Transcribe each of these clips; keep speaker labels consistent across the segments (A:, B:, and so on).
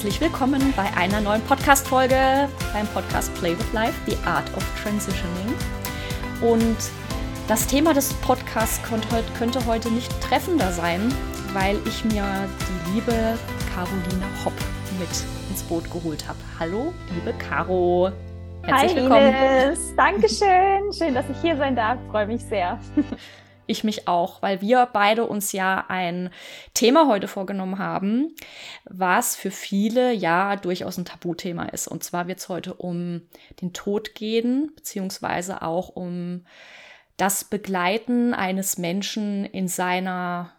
A: herzlich willkommen bei einer neuen Podcast-Folge beim Podcast Play with Life, The Art of Transitioning. Und das Thema des Podcasts könnte heute nicht treffender sein, weil ich mir die liebe Caroline Hopp mit ins Boot geholt habe. Hallo, liebe Caro.
B: Herzlich Hi, willkommen. Ines. Dankeschön. Schön, dass ich hier sein darf. Freue mich sehr.
A: ich mich auch, weil wir beide uns ja ein Thema heute vorgenommen haben, was für viele ja durchaus ein Tabuthema ist. Und zwar wird es heute um den Tod gehen, beziehungsweise auch um das Begleiten eines Menschen in seiner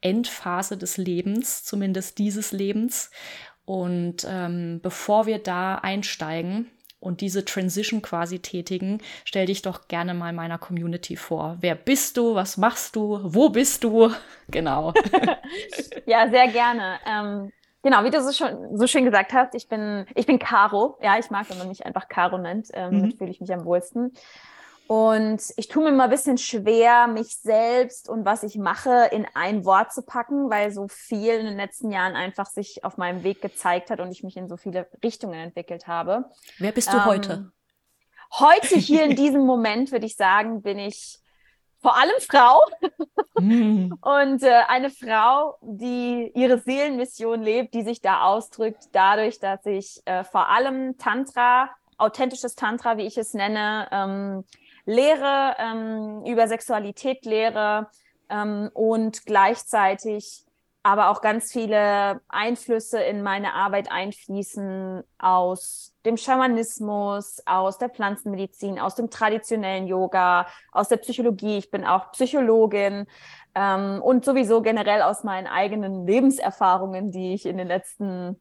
A: Endphase des Lebens, zumindest dieses Lebens. Und ähm, bevor wir da einsteigen, und diese Transition quasi tätigen, stell dich doch gerne mal meiner Community vor. Wer bist du? Was machst du? Wo bist du? Genau.
B: ja, sehr gerne. Ähm, genau, wie du so, schon, so schön gesagt hast, ich bin, ich bin Caro. Ja, ich mag, wenn man mich einfach Caro nennt. Ähm, mhm. Damit fühle ich mich am wohlsten. Und ich tue mir mal ein bisschen schwer, mich selbst und was ich mache in ein Wort zu packen, weil so viel in den letzten Jahren einfach sich auf meinem Weg gezeigt hat und ich mich in so viele Richtungen entwickelt habe.
A: Wer bist du ähm, heute?
B: Heute hier in diesem Moment würde ich sagen, bin ich vor allem Frau mm. und äh, eine Frau, die ihre Seelenmission lebt, die sich da ausdrückt, dadurch, dass ich äh, vor allem Tantra, authentisches Tantra, wie ich es nenne, ähm, lehre, ähm, über Sexualität lehre ähm, und gleichzeitig aber auch ganz viele Einflüsse in meine Arbeit einfließen aus dem Schamanismus, aus der Pflanzenmedizin, aus dem traditionellen Yoga, aus der Psychologie. Ich bin auch Psychologin ähm, und sowieso generell aus meinen eigenen Lebenserfahrungen, die ich in den letzten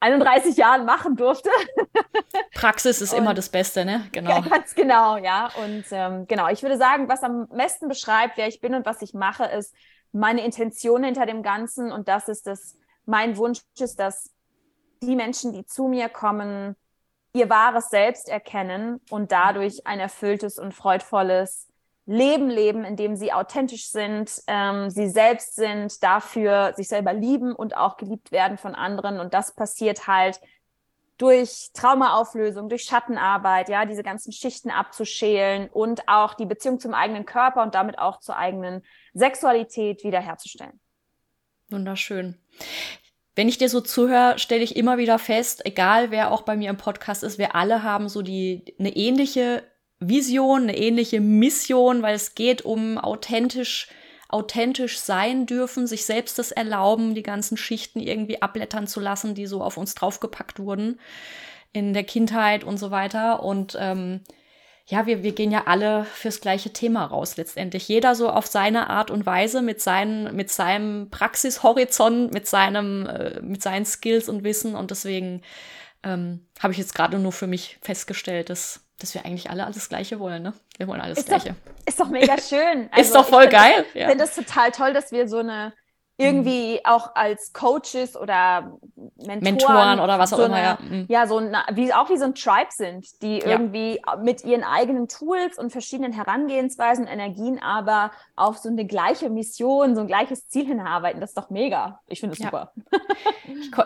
B: 31 Jahren machen durfte.
A: Praxis ist und, immer das Beste, ne?
B: Genau. Ja, ganz genau, ja. Und ähm, genau, ich würde sagen, was am besten beschreibt, wer ich bin und was ich mache, ist meine Intention hinter dem Ganzen. Und das ist das, mein Wunsch ist, dass die Menschen, die zu mir kommen, ihr wahres Selbst erkennen und dadurch ein erfülltes und freudvolles Leben leben, in dem sie authentisch sind, ähm, sie selbst sind, dafür sich selber lieben und auch geliebt werden von anderen. Und das passiert halt durch Traumaauflösung, durch Schattenarbeit, ja, diese ganzen Schichten abzuschälen und auch die Beziehung zum eigenen Körper und damit auch zur eigenen Sexualität wiederherzustellen.
A: Wunderschön. Wenn ich dir so zuhöre, stelle ich immer wieder fest, egal wer auch bei mir im Podcast ist, wir alle haben so die eine ähnliche Vision, eine ähnliche Mission, weil es geht um authentisch, authentisch sein dürfen, sich selbst das erlauben, die ganzen Schichten irgendwie abblättern zu lassen, die so auf uns draufgepackt wurden in der Kindheit und so weiter. Und ähm, ja, wir, wir gehen ja alle fürs gleiche Thema raus letztendlich. Jeder so auf seine Art und Weise mit, seinen, mit seinem Praxishorizont, mit, seinem, äh, mit seinen Skills und Wissen. Und deswegen ähm, habe ich jetzt gerade nur für mich festgestellt, dass dass wir eigentlich alle alles Gleiche wollen, ne? Wir wollen alles
B: ist
A: Gleiche.
B: Doch, ist doch mega schön.
A: Also ist doch voll
B: ich
A: geil.
B: Ich ja. finde es total toll, dass wir so eine irgendwie mhm. auch als Coaches oder Mentoren,
A: Mentoren oder was auch
B: so
A: immer,
B: eine,
A: ja.
B: Mhm. Ja, so eine, wie, auch wie so ein Tribe sind, die ja. irgendwie mit ihren eigenen Tools und verschiedenen Herangehensweisen, Energien, aber auf so eine gleiche Mission, so ein gleiches Ziel hinarbeiten. Das ist doch mega. Ich finde es ja. super.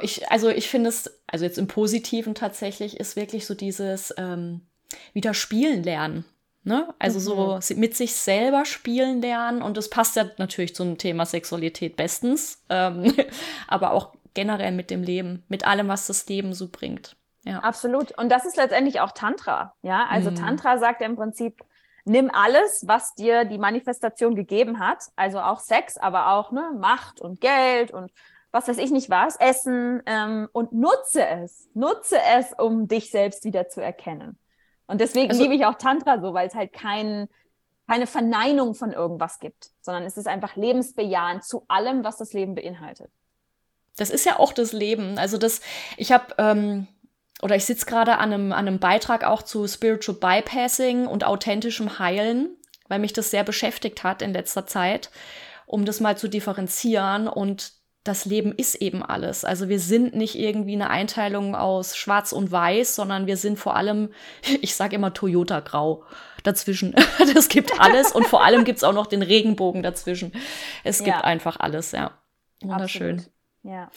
A: ich, also ich finde es, also jetzt im Positiven tatsächlich, ist wirklich so dieses ähm, wieder spielen lernen. Ne? Also mhm. so mit sich selber spielen lernen und das passt ja natürlich zum Thema Sexualität bestens, ähm, aber auch generell mit dem Leben, mit allem, was das Leben so bringt.
B: Ja. Absolut. Und das ist letztendlich auch Tantra. Ja, also mhm. Tantra sagt ja im Prinzip, nimm alles, was dir die Manifestation gegeben hat, also auch Sex, aber auch ne, Macht und Geld und was weiß ich nicht was, Essen ähm, und nutze es. Nutze es, um dich selbst wieder zu erkennen. Und deswegen also, liebe ich auch Tantra so, weil es halt kein, keine Verneinung von irgendwas gibt, sondern es ist einfach lebensbejahend zu allem, was das Leben beinhaltet.
A: Das ist ja auch das Leben. Also das, ich habe ähm, oder ich sitze gerade an einem, an einem Beitrag auch zu Spiritual Bypassing und authentischem Heilen, weil mich das sehr beschäftigt hat in letzter Zeit, um das mal zu differenzieren und das Leben ist eben alles. Also wir sind nicht irgendwie eine Einteilung aus Schwarz und Weiß, sondern wir sind vor allem, ich sage immer Toyota Grau dazwischen. Das gibt alles und vor allem gibt's auch noch den Regenbogen dazwischen. Es gibt ja. einfach alles, ja. Wunderschön.
B: Absolut. Ja.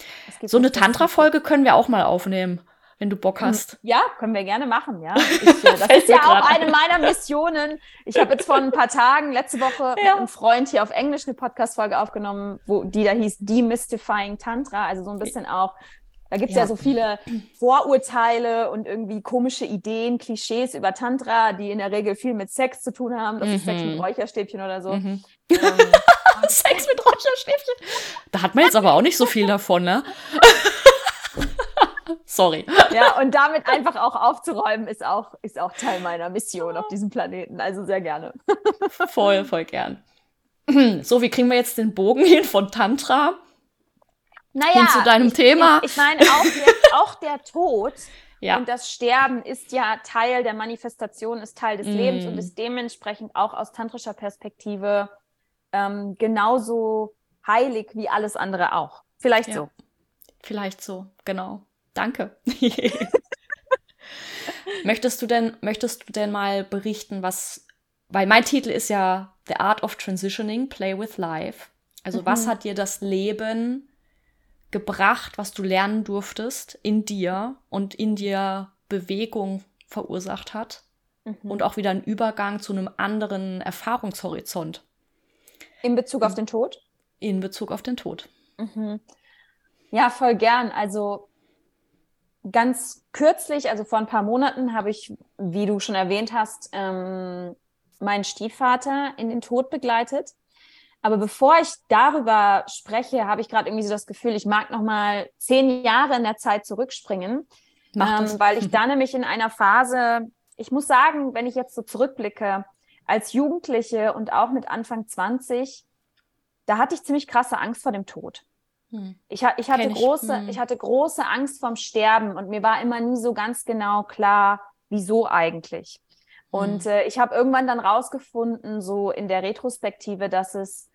A: So eine Tantra-Folge können wir auch mal aufnehmen wenn du Bock hast.
B: Ja, können wir gerne machen, ja. Ich, äh, das ist ja auch eine meiner Missionen. Ich habe jetzt vor ein paar Tagen, letzte Woche, ja. mit einem Freund hier auf Englisch eine Podcast-Folge aufgenommen, wo die da hieß Demystifying Tantra, also so ein bisschen auch da gibt's ja. ja. so viele Vorurteile und irgendwie komische Ideen, Klischees über Tantra, die in der Regel viel mit Sex zu tun haben. Das mhm. ist Sex mit mhm. Räucherstäbchen oder so. Mhm. Ähm,
A: Sex mit Räucherstäbchen. Da hat man jetzt aber auch nicht so viel davon, ne? Sorry.
B: Ja, und damit einfach auch aufzuräumen, ist auch, ist auch Teil meiner Mission auf diesem Planeten. Also sehr gerne.
A: voll, voll gern. So, wie kriegen wir jetzt den Bogen hin von Tantra naja, hin zu deinem
B: ich,
A: Thema?
B: Ich, ich meine, auch der, auch der Tod ja. und das Sterben ist ja Teil der Manifestation, ist Teil des mm. Lebens und ist dementsprechend auch aus tantrischer Perspektive ähm, genauso heilig wie alles andere auch. Vielleicht ja. so.
A: Vielleicht so, genau. Danke. möchtest du denn, möchtest du denn mal berichten, was, weil mein Titel ist ja The Art of Transitioning, Play with Life. Also mhm. was hat dir das Leben gebracht, was du lernen durftest in dir und in dir Bewegung verursacht hat mhm. und auch wieder einen Übergang zu einem anderen Erfahrungshorizont.
B: In Bezug auf den Tod?
A: In Bezug auf den Tod.
B: Mhm. Ja, voll gern. Also ganz kürzlich, also vor ein paar Monaten, habe ich, wie du schon erwähnt hast, ähm, meinen Stiefvater in den Tod begleitet. Aber bevor ich darüber spreche, habe ich gerade irgendwie so das Gefühl, ich mag noch mal zehn Jahre in der Zeit zurückspringen, ähm, weil ich da nämlich in einer Phase, ich muss sagen, wenn ich jetzt so zurückblicke, als Jugendliche und auch mit Anfang 20, da hatte ich ziemlich krasse Angst vor dem Tod. Hm. Ich, ich, hatte große, hm. ich hatte große Angst vorm Sterben und mir war immer nie so ganz genau klar, wieso eigentlich. Und hm. äh, ich habe irgendwann dann rausgefunden, so in der Retrospektive, dass es,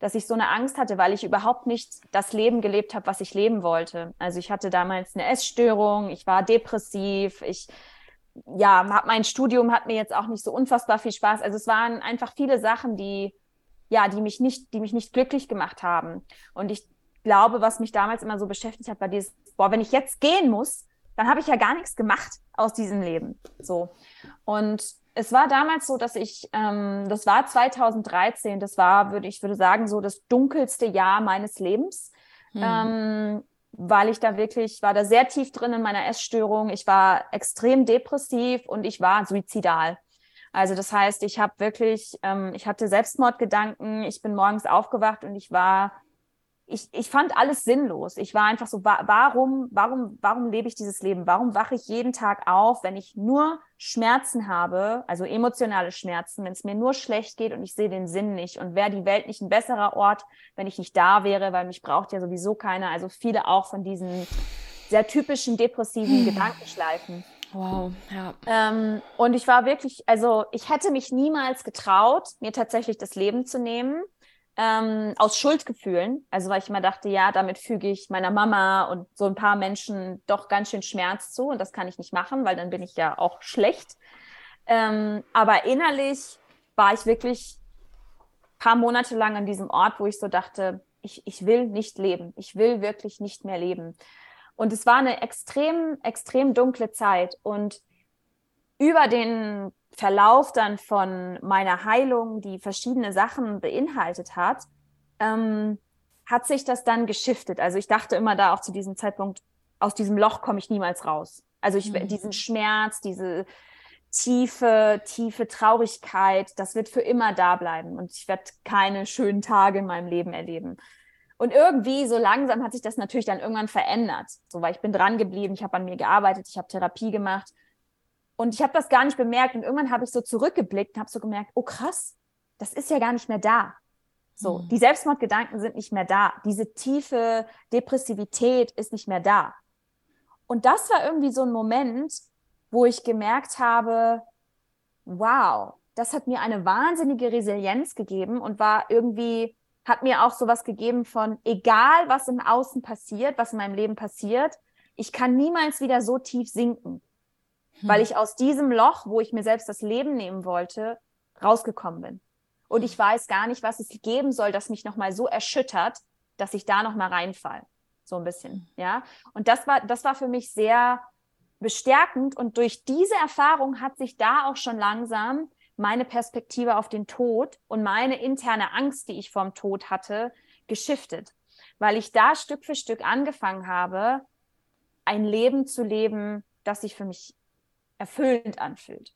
B: dass ich so eine Angst hatte, weil ich überhaupt nicht das Leben gelebt habe, was ich leben wollte. Also ich hatte damals eine Essstörung, ich war depressiv, ich ja, mein Studium hat mir jetzt auch nicht so unfassbar viel Spaß. Also es waren einfach viele Sachen, die ja, die mich nicht, die mich nicht glücklich gemacht haben. Und ich glaube, was mich damals immer so beschäftigt hat, war dieses, boah, wenn ich jetzt gehen muss, dann habe ich ja gar nichts gemacht aus diesem Leben. So. Und es war damals so, dass ich, ähm, das war 2013, das war, würde ich würde sagen, so das dunkelste Jahr meines Lebens. Hm. Ähm, weil ich da wirklich, war da sehr tief drin in meiner Essstörung. Ich war extrem depressiv und ich war suizidal. Also das heißt, ich habe wirklich, ähm, ich hatte Selbstmordgedanken. Ich bin morgens aufgewacht und ich war ich, ich fand alles sinnlos. Ich war einfach so, warum, warum, warum lebe ich dieses Leben? Warum wache ich jeden Tag auf, wenn ich nur Schmerzen habe, also emotionale Schmerzen, wenn es mir nur schlecht geht und ich sehe den Sinn nicht? Und wäre die Welt nicht ein besserer Ort, wenn ich nicht da wäre, weil mich braucht ja sowieso keiner. Also viele auch von diesen sehr typischen depressiven hm. Gedankenschleifen.
A: Wow, ja.
B: Ähm, und ich war wirklich, also ich hätte mich niemals getraut, mir tatsächlich das Leben zu nehmen ähm, aus Schuldgefühlen. Also weil ich immer dachte, ja, damit füge ich meiner Mama und so ein paar Menschen doch ganz schön Schmerz zu und das kann ich nicht machen, weil dann bin ich ja auch schlecht. Ähm, aber innerlich war ich wirklich paar Monate lang an diesem Ort, wo ich so dachte, ich, ich will nicht leben. Ich will wirklich nicht mehr leben. Und es war eine extrem, extrem dunkle Zeit. Und über den Verlauf dann von meiner Heilung, die verschiedene Sachen beinhaltet hat, ähm, hat sich das dann geschiftet. Also ich dachte immer da auch zu diesem Zeitpunkt, aus diesem Loch komme ich niemals raus. Also ich, mhm. diesen Schmerz, diese tiefe, tiefe Traurigkeit, das wird für immer da bleiben und ich werde keine schönen Tage in meinem Leben erleben. Und irgendwie so langsam hat sich das natürlich dann irgendwann verändert. So, weil ich bin dran geblieben, ich habe an mir gearbeitet, ich habe Therapie gemacht und ich habe das gar nicht bemerkt. Und irgendwann habe ich so zurückgeblickt und habe so gemerkt, oh krass, das ist ja gar nicht mehr da. So, mhm. die Selbstmordgedanken sind nicht mehr da. Diese tiefe Depressivität ist nicht mehr da. Und das war irgendwie so ein Moment, wo ich gemerkt habe, wow, das hat mir eine wahnsinnige Resilienz gegeben und war irgendwie, hat mir auch sowas gegeben von, egal was im Außen passiert, was in meinem Leben passiert, ich kann niemals wieder so tief sinken hm. weil ich aus diesem Loch, wo ich mir selbst das Leben nehmen wollte, rausgekommen bin. Und ich weiß gar nicht, was es geben soll, das mich nochmal so erschüttert, dass ich da nochmal reinfall. so ein bisschen, ja. Und das war, das war für mich sehr bestärkend und durch diese Erfahrung hat sich da auch schon langsam meine Perspektive auf den Tod und meine interne Angst, die ich vorm Tod hatte, geschiftet, weil ich da Stück für Stück angefangen habe, ein Leben zu leben, das sich für mich erfüllend anfühlt.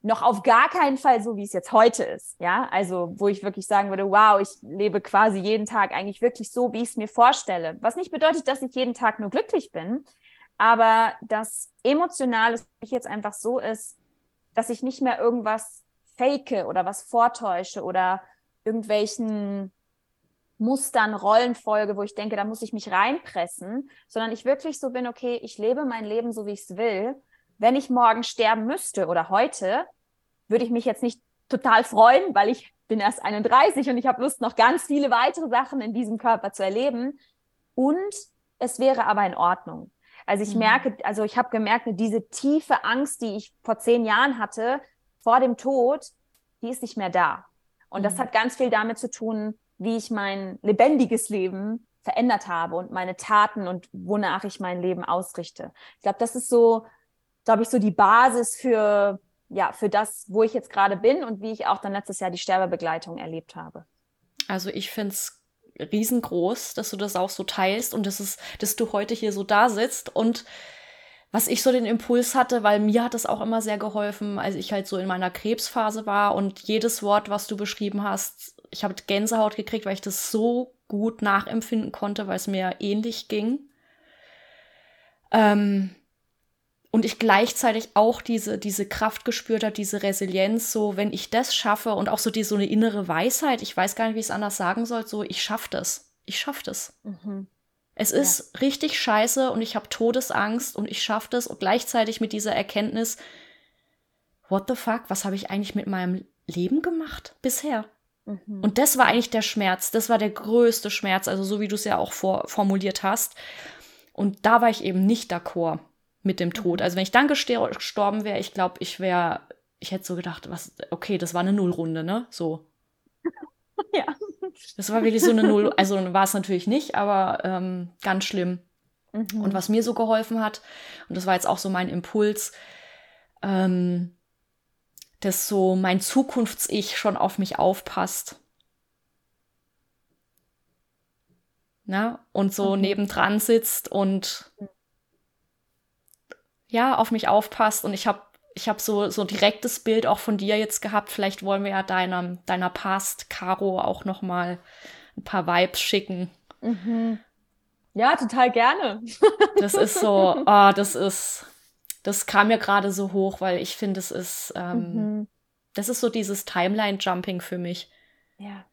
B: Noch auf gar keinen Fall so, wie es jetzt heute ist. Ja, also wo ich wirklich sagen würde, wow, ich lebe quasi jeden Tag eigentlich wirklich so, wie ich es mir vorstelle. Was nicht bedeutet, dass ich jeden Tag nur glücklich bin, aber das Emotionale mich jetzt einfach so ist, dass ich nicht mehr irgendwas fake oder was vortäusche oder irgendwelchen Mustern, Rollenfolge, wo ich denke, da muss ich mich reinpressen, sondern ich wirklich so bin, okay, ich lebe mein Leben so, wie ich es will. Wenn ich morgen sterben müsste oder heute, würde ich mich jetzt nicht total freuen, weil ich bin erst 31 und ich habe Lust, noch ganz viele weitere Sachen in diesem Körper zu erleben. Und es wäre aber in Ordnung. Also ich mhm. merke, also ich habe gemerkt, diese tiefe Angst, die ich vor zehn Jahren hatte, vor dem Tod, die ist nicht mehr da. Und mhm. das hat ganz viel damit zu tun, wie ich mein lebendiges Leben verändert habe und meine Taten und wonach ich mein Leben ausrichte. Ich glaube, das ist so, glaube ich, so die Basis für, ja, für das, wo ich jetzt gerade bin und wie ich auch dann letztes Jahr die Sterbebegleitung erlebt habe.
A: Also ich finde es riesengroß, dass du das auch so teilst und dass es, dass du heute hier so da sitzt und was ich so den Impuls hatte, weil mir hat es auch immer sehr geholfen, als ich halt so in meiner Krebsphase war und jedes Wort, was du beschrieben hast, ich habe Gänsehaut gekriegt, weil ich das so gut nachempfinden konnte, weil es mir ähnlich ging. Ähm, und ich gleichzeitig auch diese, diese Kraft gespürt habe, diese Resilienz, so wenn ich das schaffe und auch so die so eine innere Weisheit, ich weiß gar nicht, wie ich es anders sagen soll, so ich schaffe das. Ich schaffe das. Mhm. Es ist ja. richtig scheiße und ich habe Todesangst und ich schaffe das und gleichzeitig mit dieser Erkenntnis, what the fuck, was habe ich eigentlich mit meinem Leben gemacht bisher? Mhm. Und das war eigentlich der Schmerz, das war der größte Schmerz, also so wie du es ja auch vor, formuliert hast. Und da war ich eben nicht d'accord mit dem Tod. Mhm. Also wenn ich dann gestorben wäre, ich glaube, ich wäre, ich hätte so gedacht, was, okay, das war eine Nullrunde, ne? So. ja. Das war wirklich so eine Null. Also war es natürlich nicht, aber ähm, ganz schlimm. Mhm. Und was mir so geholfen hat, und das war jetzt auch so mein Impuls, ähm, dass so mein Zukunfts-Ich schon auf mich aufpasst. Na, und so mhm. nebendran sitzt und ja, auf mich aufpasst. Und ich habe ich habe so, so direktes Bild auch von dir jetzt gehabt. Vielleicht wollen wir ja deiner, deiner Past, Caro, auch noch mal ein paar Vibes schicken. Mhm.
B: Ja, total gerne.
A: das ist so, oh, das ist, das kam mir gerade so hoch, weil ich finde, es ist, ähm, mhm. das ist so dieses Timeline-Jumping für mich.
B: Ja.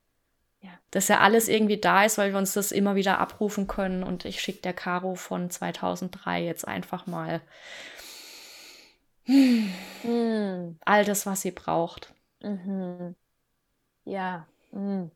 B: Ja.
A: Dass ja alles irgendwie da ist, weil wir uns das immer wieder abrufen können. Und ich schicke der Caro von 2003 jetzt einfach mal hm. All das, was sie braucht. Mhm.
B: Ja. Mhm.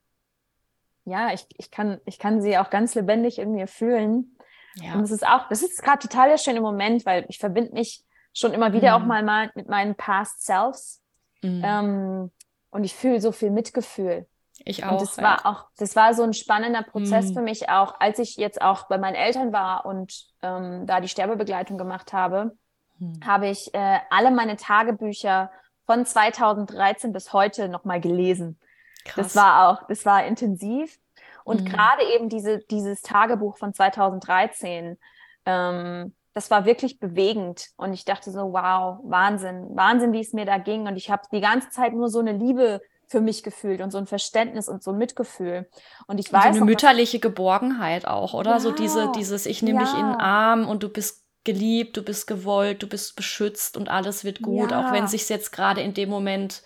B: Ja, ich, ich, kann, ich kann sie auch ganz lebendig in mir fühlen. Ja. Und es ist auch, das ist gerade total der schöne Moment, weil ich verbinde mich schon immer wieder mhm. auch mal, mal mit meinen Past Selves. Mhm. Ähm, und ich fühle so viel Mitgefühl.
A: Ich auch.
B: Und das ja. war auch, das war so ein spannender Prozess mhm. für mich auch, als ich jetzt auch bei meinen Eltern war und ähm, da die Sterbebegleitung gemacht habe hm. habe ich äh, alle meine Tagebücher von 2013 bis heute nochmal gelesen. Krass. Das war auch, das war intensiv. Und mhm. gerade eben diese, dieses Tagebuch von 2013, ähm, das war wirklich bewegend. Und ich dachte so, wow, Wahnsinn, Wahnsinn, wie es mir da ging. Und ich habe die ganze Zeit nur so eine Liebe für mich gefühlt und so ein Verständnis und so ein Mitgefühl. Und ich weiß. So
A: eine noch, mütterliche Geborgenheit auch, oder? Ja, so diese, dieses, ich nehme ja. dich in den Arm und du bist geliebt, du bist gewollt, du bist beschützt und alles wird gut, ja. auch wenn sich jetzt gerade in dem Moment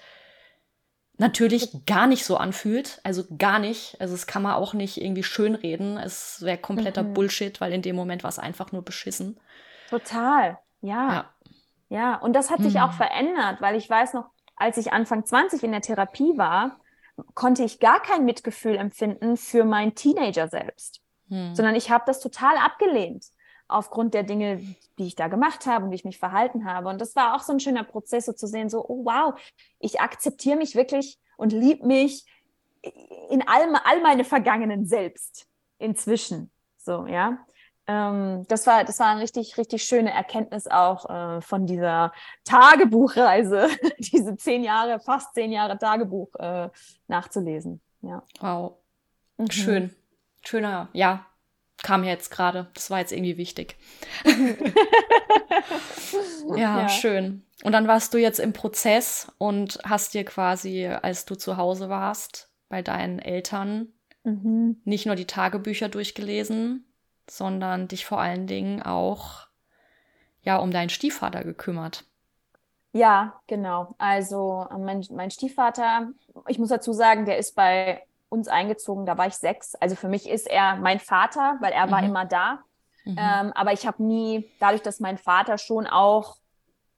A: natürlich gar nicht so anfühlt, also gar nicht. Also es kann man auch nicht irgendwie schönreden. Es wäre kompletter mhm. Bullshit, weil in dem Moment war es einfach nur beschissen.
B: Total, ja. Ja, ja. und das hat mhm. sich auch verändert, weil ich weiß noch, als ich Anfang 20 in der Therapie war, konnte ich gar kein Mitgefühl empfinden für mein Teenager selbst, mhm. sondern ich habe das total abgelehnt aufgrund der Dinge, die ich da gemacht habe und wie ich mich verhalten habe. Und das war auch so ein schöner Prozess, so zu sehen, so, oh wow, ich akzeptiere mich wirklich und liebe mich in all, all meine vergangenen selbst inzwischen. So, ja. Ähm, das war, das war eine richtig, richtig schöne Erkenntnis auch äh, von dieser Tagebuchreise, diese zehn Jahre, fast zehn Jahre Tagebuch äh, nachzulesen. Ja.
A: Wow. Mhm. Schön. Schöner, ja, kam jetzt gerade. Das war jetzt irgendwie wichtig. ja, ja, schön. Und dann warst du jetzt im Prozess und hast dir quasi, als du zu Hause warst, bei deinen Eltern mhm. nicht nur die Tagebücher durchgelesen, sondern dich vor allen Dingen auch ja um deinen Stiefvater gekümmert.
B: Ja, genau. Also mein, mein Stiefvater, ich muss dazu sagen, der ist bei uns eingezogen, da war ich sechs. Also für mich ist er mein Vater, weil er mhm. war immer da. Mhm. Ähm, aber ich habe nie, dadurch, dass mein Vater schon auch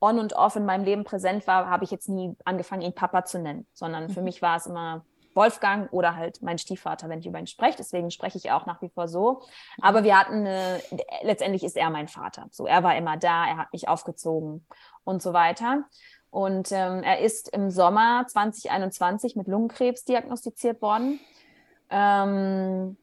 B: on und off in meinem Leben präsent war, habe ich jetzt nie angefangen, ihn Papa zu nennen, sondern mhm. für mich war es immer Wolfgang oder halt mein Stiefvater, wenn ich über ihn spreche. Deswegen spreche ich auch nach wie vor so. Aber wir hatten eine, letztendlich ist er mein Vater. So, er war immer da, er hat mich aufgezogen und so weiter. Und ähm, er ist im Sommer 2021 mit Lungenkrebs diagnostiziert worden. Ähm,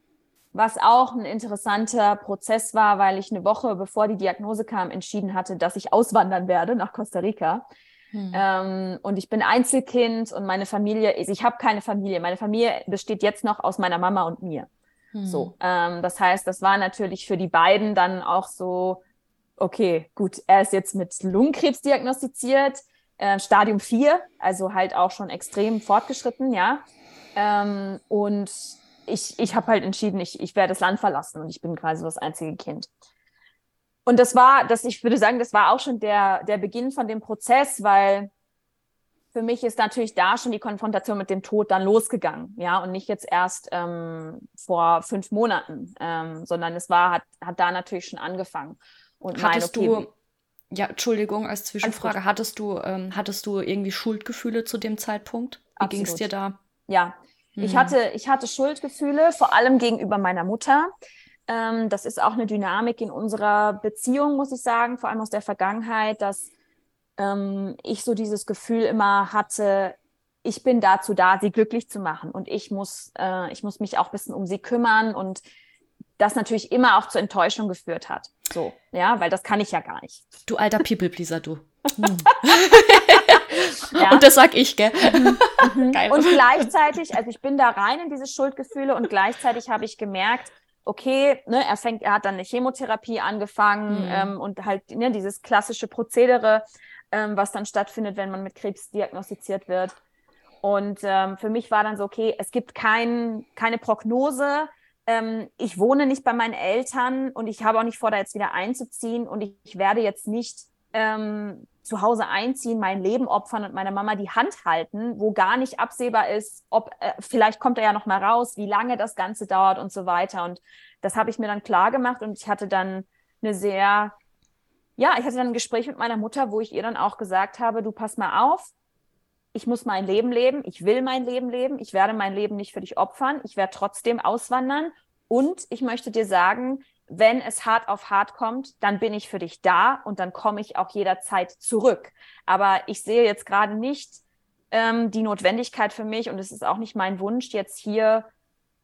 B: was auch ein interessanter Prozess war, weil ich eine Woche bevor die Diagnose kam, entschieden hatte, dass ich auswandern werde nach Costa Rica. Hm. Ähm, und ich bin Einzelkind und meine Familie, ich habe keine Familie. Meine Familie besteht jetzt noch aus meiner Mama und mir. Hm. So, ähm, das heißt, das war natürlich für die beiden dann auch so, okay, gut, er ist jetzt mit Lungenkrebs diagnostiziert, äh, Stadium 4, also halt auch schon extrem fortgeschritten, ja. Ähm, und ich, ich habe halt entschieden, ich, ich werde das Land verlassen und ich bin quasi das einzige Kind. Und das war, das, ich würde sagen, das war auch schon der, der Beginn von dem Prozess, weil für mich ist natürlich da schon die Konfrontation mit dem Tod dann losgegangen, ja, und nicht jetzt erst ähm, vor fünf Monaten, ähm, sondern es war, hat, hat da natürlich schon angefangen.
A: Und hattest mein, okay, du, ja, Entschuldigung, als Zwischenfrage, hattest du, ähm, hattest du irgendwie Schuldgefühle zu dem Zeitpunkt? Wie ging es dir da?
B: Ja, hm. ich hatte, ich hatte Schuldgefühle, vor allem gegenüber meiner Mutter. Ähm, das ist auch eine Dynamik in unserer Beziehung, muss ich sagen, vor allem aus der Vergangenheit, dass ähm, ich so dieses Gefühl immer hatte, ich bin dazu da, sie glücklich zu machen und ich muss, äh, ich muss mich auch ein bisschen um sie kümmern und das natürlich immer auch zur Enttäuschung geführt hat. So, ja, weil das kann ich ja gar nicht.
A: Du alter People-Pleaser, du. Hm. ja. Und das sag ich, gell? Mhm.
B: Mhm. Und gleichzeitig, also ich bin da rein in diese Schuldgefühle und gleichzeitig habe ich gemerkt, okay, ne, er fängt, er hat dann eine Chemotherapie angefangen mhm. ähm, und halt ne, dieses klassische Prozedere, ähm, was dann stattfindet, wenn man mit Krebs diagnostiziert wird. Und ähm, für mich war dann so, okay, es gibt kein, keine Prognose. Ähm, ich wohne nicht bei meinen Eltern und ich habe auch nicht vor, da jetzt wieder einzuziehen und ich, ich werde jetzt nicht ähm, zu Hause einziehen, mein Leben opfern und meiner Mama die Hand halten, wo gar nicht absehbar ist, ob äh, vielleicht kommt er ja noch mal raus, wie lange das Ganze dauert und so weiter. Und das habe ich mir dann klar gemacht und ich hatte dann eine sehr, ja, ich hatte dann ein Gespräch mit meiner Mutter, wo ich ihr dann auch gesagt habe, du pass mal auf, ich muss mein Leben leben, ich will mein Leben leben, ich werde mein Leben nicht für dich opfern, ich werde trotzdem auswandern und ich möchte dir sagen, wenn es hart auf hart kommt, dann bin ich für dich da und dann komme ich auch jederzeit zurück. Aber ich sehe jetzt gerade nicht ähm, die Notwendigkeit für mich und es ist auch nicht mein Wunsch, jetzt hier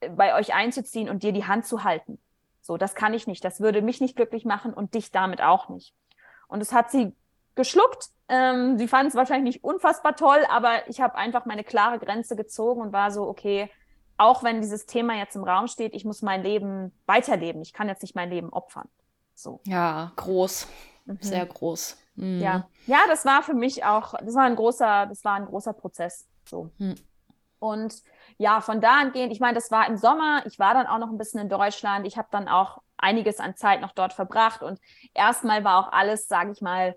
B: äh, bei euch einzuziehen und dir die Hand zu halten. So, das kann ich nicht. Das würde mich nicht glücklich machen und dich damit auch nicht. Und es hat sie geschluckt. Ähm, sie fand es wahrscheinlich nicht unfassbar toll, aber ich habe einfach meine klare Grenze gezogen und war so, okay, auch wenn dieses Thema jetzt im Raum steht, ich muss mein Leben weiterleben. Ich kann jetzt nicht mein Leben opfern. So.
A: Ja, groß. Mhm. Sehr groß.
B: Mhm. Ja. Ja, das war für mich auch, das war ein großer, das war ein großer Prozess. So. Mhm. Und ja, von da angehend, ich meine, das war im Sommer, ich war dann auch noch ein bisschen in Deutschland, ich habe dann auch einiges an Zeit noch dort verbracht und erstmal war auch alles, sage ich mal,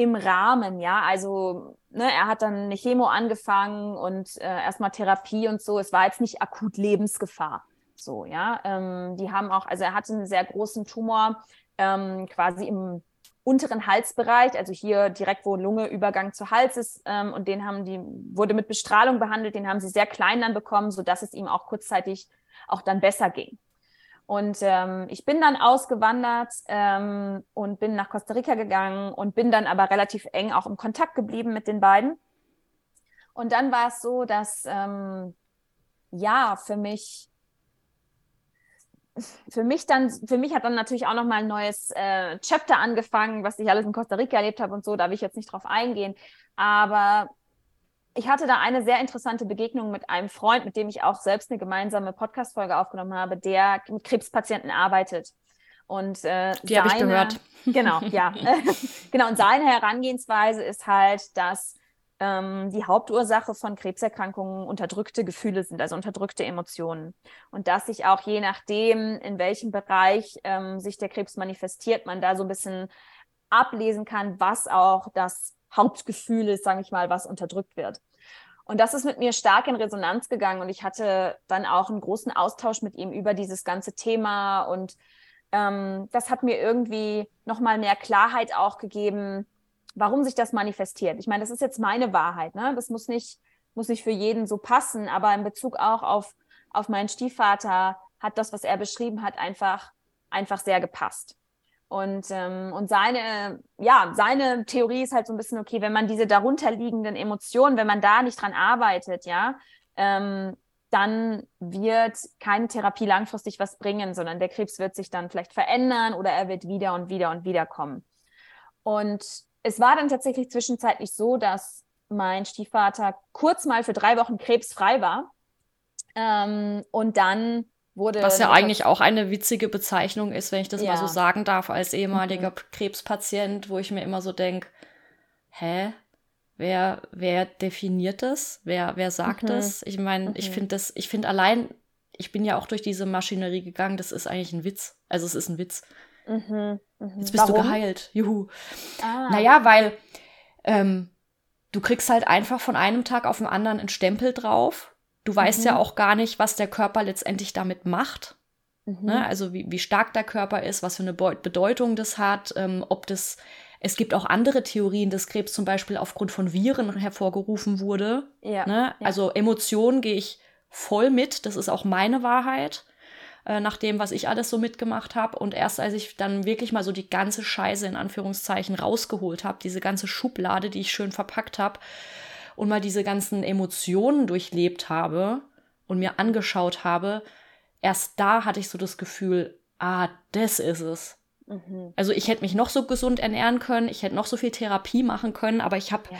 B: im Rahmen, ja. Also ne, er hat dann eine Chemo angefangen und äh, erstmal Therapie und so. Es war jetzt nicht akut Lebensgefahr. So, ja. Ähm, die haben auch, also er hatte einen sehr großen Tumor ähm, quasi im unteren Halsbereich, also hier direkt, wo Lunge Übergang zu Hals ist, ähm, und den haben die, wurde mit Bestrahlung behandelt, den haben sie sehr klein dann bekommen, sodass es ihm auch kurzzeitig auch dann besser ging. Und ähm, ich bin dann ausgewandert ähm, und bin nach Costa Rica gegangen und bin dann aber relativ eng auch im Kontakt geblieben mit den beiden. Und dann war es so, dass ähm, ja für mich für mich dann, für mich hat dann natürlich auch nochmal ein neues äh, Chapter angefangen, was ich alles in Costa Rica erlebt habe und so, da will ich jetzt nicht drauf eingehen. Aber ich hatte da eine sehr interessante Begegnung mit einem Freund, mit dem ich auch selbst eine gemeinsame Podcast-Folge aufgenommen habe, der mit Krebspatienten arbeitet. Und äh,
A: die habe ich gehört.
B: Genau, ja. genau, und seine Herangehensweise ist halt, dass ähm, die Hauptursache von Krebserkrankungen unterdrückte Gefühle sind, also unterdrückte Emotionen. Und dass sich auch je nachdem, in welchem Bereich ähm, sich der Krebs manifestiert, man da so ein bisschen ablesen kann, was auch das Hauptgefühl ist, sage ich mal, was unterdrückt wird. Und das ist mit mir stark in Resonanz gegangen und ich hatte dann auch einen großen Austausch mit ihm über dieses ganze Thema und ähm, das hat mir irgendwie nochmal mehr Klarheit auch gegeben, warum sich das manifestiert. Ich meine, das ist jetzt meine Wahrheit, ne? Das muss nicht, muss nicht für jeden so passen, aber in Bezug auch auf, auf meinen Stiefvater hat das, was er beschrieben hat, einfach, einfach sehr gepasst. Und, ähm, und seine, ja, seine Theorie ist halt so ein bisschen, okay, wenn man diese darunterliegenden Emotionen, wenn man da nicht dran arbeitet, ja, ähm, dann wird keine Therapie langfristig was bringen, sondern der Krebs wird sich dann vielleicht verändern oder er wird wieder und wieder und wieder kommen. Und es war dann tatsächlich zwischenzeitlich so, dass mein Stiefvater kurz mal für drei Wochen krebsfrei war. Ähm, und dann wurde.
A: Was ja eigentlich auch eine witzige Bezeichnung ist, wenn ich das ja. mal so sagen darf, als ehemaliger mhm. Krebspatient, wo ich mir immer so denke, hä? Wer, wer definiert das? Wer, wer sagt mhm. das? Ich meine, mhm. ich finde das, ich finde allein, ich bin ja auch durch diese Maschinerie gegangen, das ist eigentlich ein Witz. Also es ist ein Witz. Mhm, mh. Jetzt bist Warum? du geheilt. Juhu. Ah. Naja, weil ähm, du kriegst halt einfach von einem Tag auf den anderen einen Stempel drauf. Du weißt mhm. ja auch gar nicht, was der Körper letztendlich damit macht. Mhm. Ne? Also wie, wie stark der Körper ist, was für eine Bedeutung das hat, ähm, ob das. Es gibt auch andere Theorien, dass Krebs zum Beispiel aufgrund von Viren hervorgerufen wurde. Ja, ne? ja. Also Emotionen gehe ich voll mit. Das ist auch meine Wahrheit äh, nach dem, was ich alles so mitgemacht habe. Und erst als ich dann wirklich mal so die ganze Scheiße in Anführungszeichen rausgeholt habe, diese ganze Schublade, die ich schön verpackt habe und mal diese ganzen Emotionen durchlebt habe und mir angeschaut habe, erst da hatte ich so das Gefühl, ah, das ist es. Mhm. Also ich hätte mich noch so gesund ernähren können, ich hätte noch so viel Therapie machen können, aber ich habe, ja.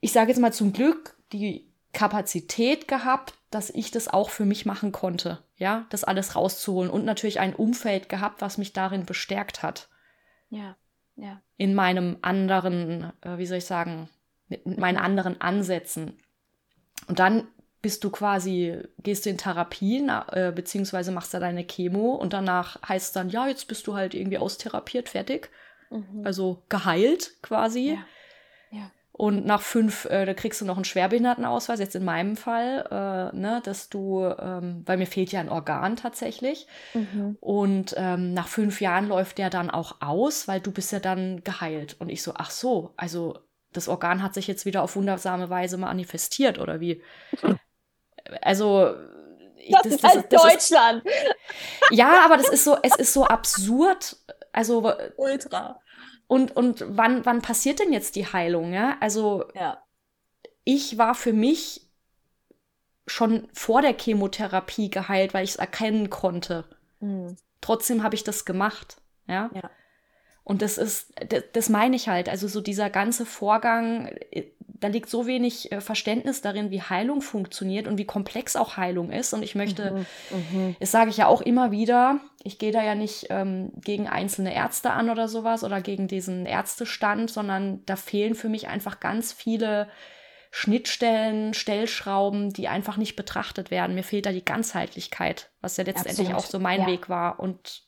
A: ich sage jetzt mal zum Glück, die Kapazität gehabt, dass ich das auch für mich machen konnte, ja, das alles rauszuholen und natürlich ein Umfeld gehabt, was mich darin bestärkt hat.
B: Ja, ja.
A: In meinem anderen, äh, wie soll ich sagen, mit, mit meinen anderen Ansätzen. Und dann bist du quasi, gehst du in Therapien, äh, beziehungsweise machst da deine Chemo und danach heißt es dann, ja, jetzt bist du halt irgendwie austherapiert, fertig. Mhm. Also geheilt quasi. Ja. Und nach fünf, äh, da kriegst du noch einen Schwerbehindertenausweis, jetzt in meinem Fall, äh, ne, dass du, ähm, weil mir fehlt ja ein Organ tatsächlich. Mhm. Und ähm, nach fünf Jahren läuft der dann auch aus, weil du bist ja dann geheilt. Und ich so, ach so, also das Organ hat sich jetzt wieder auf wundersame Weise manifestiert, oder wie? Also.
B: Das, das ist das, halt das Deutschland.
A: Ist, ja, aber das ist so, es ist so absurd. Also.
B: Ultra.
A: Und, und wann, wann passiert denn jetzt die Heilung? Ja? Also ja. ich war für mich schon vor der Chemotherapie geheilt, weil ich es erkennen konnte. Mhm. Trotzdem habe ich das gemacht. Ja? ja. Und das ist, das, das meine ich halt. Also so dieser ganze Vorgang, äh, da liegt so wenig äh, Verständnis darin, wie Heilung funktioniert und wie komplex auch Heilung ist. Und ich möchte, mhm, mhm. das sage ich ja auch immer wieder, ich gehe da ja nicht ähm, gegen einzelne Ärzte an oder sowas oder gegen diesen Ärztestand, sondern da fehlen für mich einfach ganz viele Schnittstellen, Stellschrauben, die einfach nicht betrachtet werden. Mir fehlt da die Ganzheitlichkeit, was ja letztendlich Absolut. auch so mein ja. Weg war. Und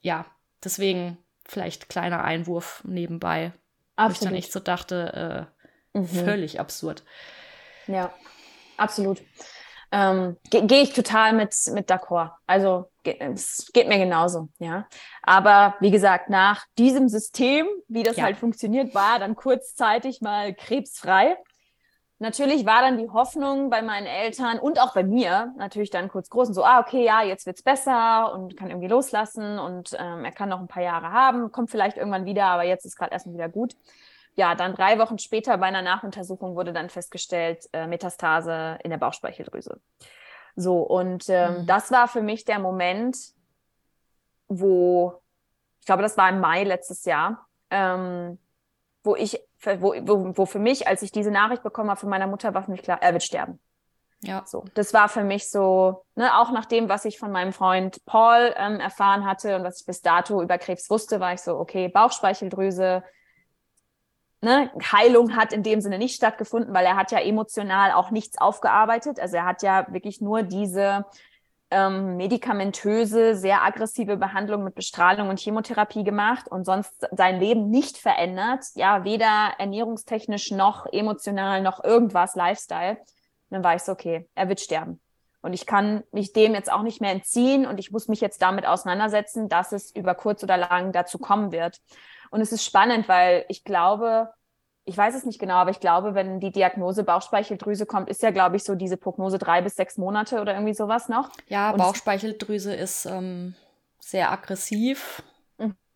A: ja, deswegen vielleicht kleiner Einwurf nebenbei. Absolut. Wo ich dann echt so dachte, äh, Mhm. Völlig absurd.
B: Ja, absolut. Ähm, Gehe geh ich total mit, mit d'accord. Also es geht mir genauso, ja. Aber wie gesagt, nach diesem System, wie das ja. halt funktioniert, war dann kurzzeitig mal krebsfrei. Natürlich war dann die Hoffnung bei meinen Eltern und auch bei mir natürlich dann kurz groß und so, ah, okay, ja, jetzt wird's besser und kann irgendwie loslassen und ähm, er kann noch ein paar Jahre haben, kommt vielleicht irgendwann wieder, aber jetzt ist gerade erstmal wieder gut ja, dann drei Wochen später bei einer Nachuntersuchung wurde dann festgestellt, äh, Metastase in der Bauchspeicheldrüse. So, und ähm, mhm. das war für mich der Moment, wo, ich glaube, das war im Mai letztes Jahr, ähm, wo ich, wo, wo, wo für mich, als ich diese Nachricht bekommen habe von meiner Mutter, war für mich klar, er wird sterben. Ja. So, das war für mich so, ne, auch nach dem, was ich von meinem Freund Paul ähm, erfahren hatte und was ich bis dato über Krebs wusste, war ich so, okay, Bauchspeicheldrüse, ne, Heilung hat in dem Sinne nicht stattgefunden, weil er hat ja emotional auch nichts aufgearbeitet. Also er hat ja wirklich nur diese ähm, medikamentöse, sehr aggressive Behandlung mit Bestrahlung und Chemotherapie gemacht und sonst sein Leben nicht verändert. Ja, weder ernährungstechnisch noch emotional noch irgendwas, Lifestyle. Und dann war ich so, okay, er wird sterben. Und ich kann mich dem jetzt auch nicht mehr entziehen und ich muss mich jetzt damit auseinandersetzen, dass es über kurz oder lang dazu kommen wird. Und es ist spannend, weil ich glaube, ich weiß es nicht genau, aber ich glaube, wenn die Diagnose Bauchspeicheldrüse kommt, ist ja, glaube ich, so diese Prognose drei bis sechs Monate oder irgendwie sowas noch.
A: Ja, Und Bauchspeicheldrüse ist ähm, sehr aggressiv.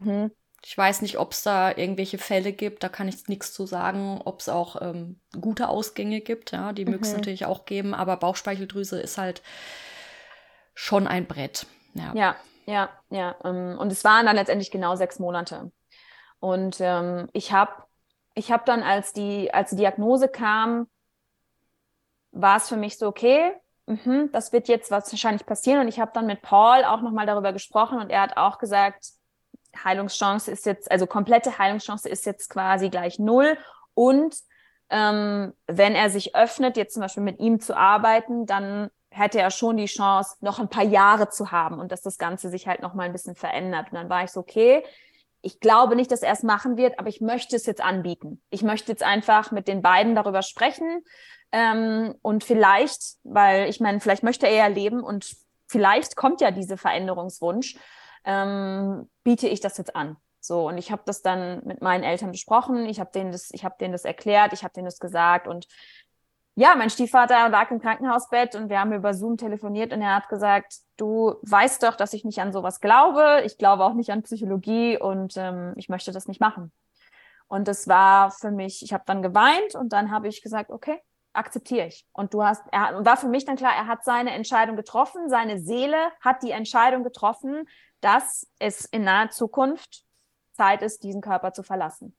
A: Mhm. Ich weiß nicht, ob es da irgendwelche Fälle gibt, da kann ich nichts zu sagen, ob es auch ähm, gute Ausgänge gibt, ja, die mhm. mögen es natürlich auch geben, aber Bauchspeicheldrüse ist halt schon ein Brett.
B: Ja, ja, ja. ja. Ähm, und es waren dann letztendlich genau sechs Monate. Und ähm, ich habe ich hab dann, als die, als die Diagnose kam, war es für mich so, okay, mh, das wird jetzt wahrscheinlich passieren. Und ich habe dann mit Paul auch nochmal darüber gesprochen und er hat auch gesagt, Heilungschance ist jetzt, also komplette Heilungschance ist jetzt quasi gleich null. Und ähm, wenn er sich öffnet, jetzt zum Beispiel mit ihm zu arbeiten, dann hätte er schon die Chance, noch ein paar Jahre zu haben und dass das Ganze sich halt noch mal ein bisschen verändert. Und dann war ich so, okay, ich glaube nicht, dass er es machen wird, aber ich möchte es jetzt anbieten. Ich möchte jetzt einfach mit den beiden darüber sprechen ähm, und vielleicht, weil ich meine, vielleicht möchte er ja leben und vielleicht kommt ja diese Veränderungswunsch ähm, biete ich das jetzt an. So, und ich habe das dann mit meinen Eltern besprochen, ich habe denen das, ich habe denen das erklärt, ich habe denen das gesagt und ja, mein Stiefvater lag im Krankenhausbett und wir haben über Zoom telefoniert und er hat gesagt, du weißt doch, dass ich nicht an sowas glaube, ich glaube auch nicht an Psychologie und ähm, ich möchte das nicht machen. Und das war für mich, ich habe dann geweint und dann habe ich gesagt, okay, akzeptiere ich. Und du hast, er war für mich dann klar, er hat seine Entscheidung getroffen, seine Seele hat die Entscheidung getroffen, dass es in naher Zukunft Zeit ist, diesen Körper zu verlassen.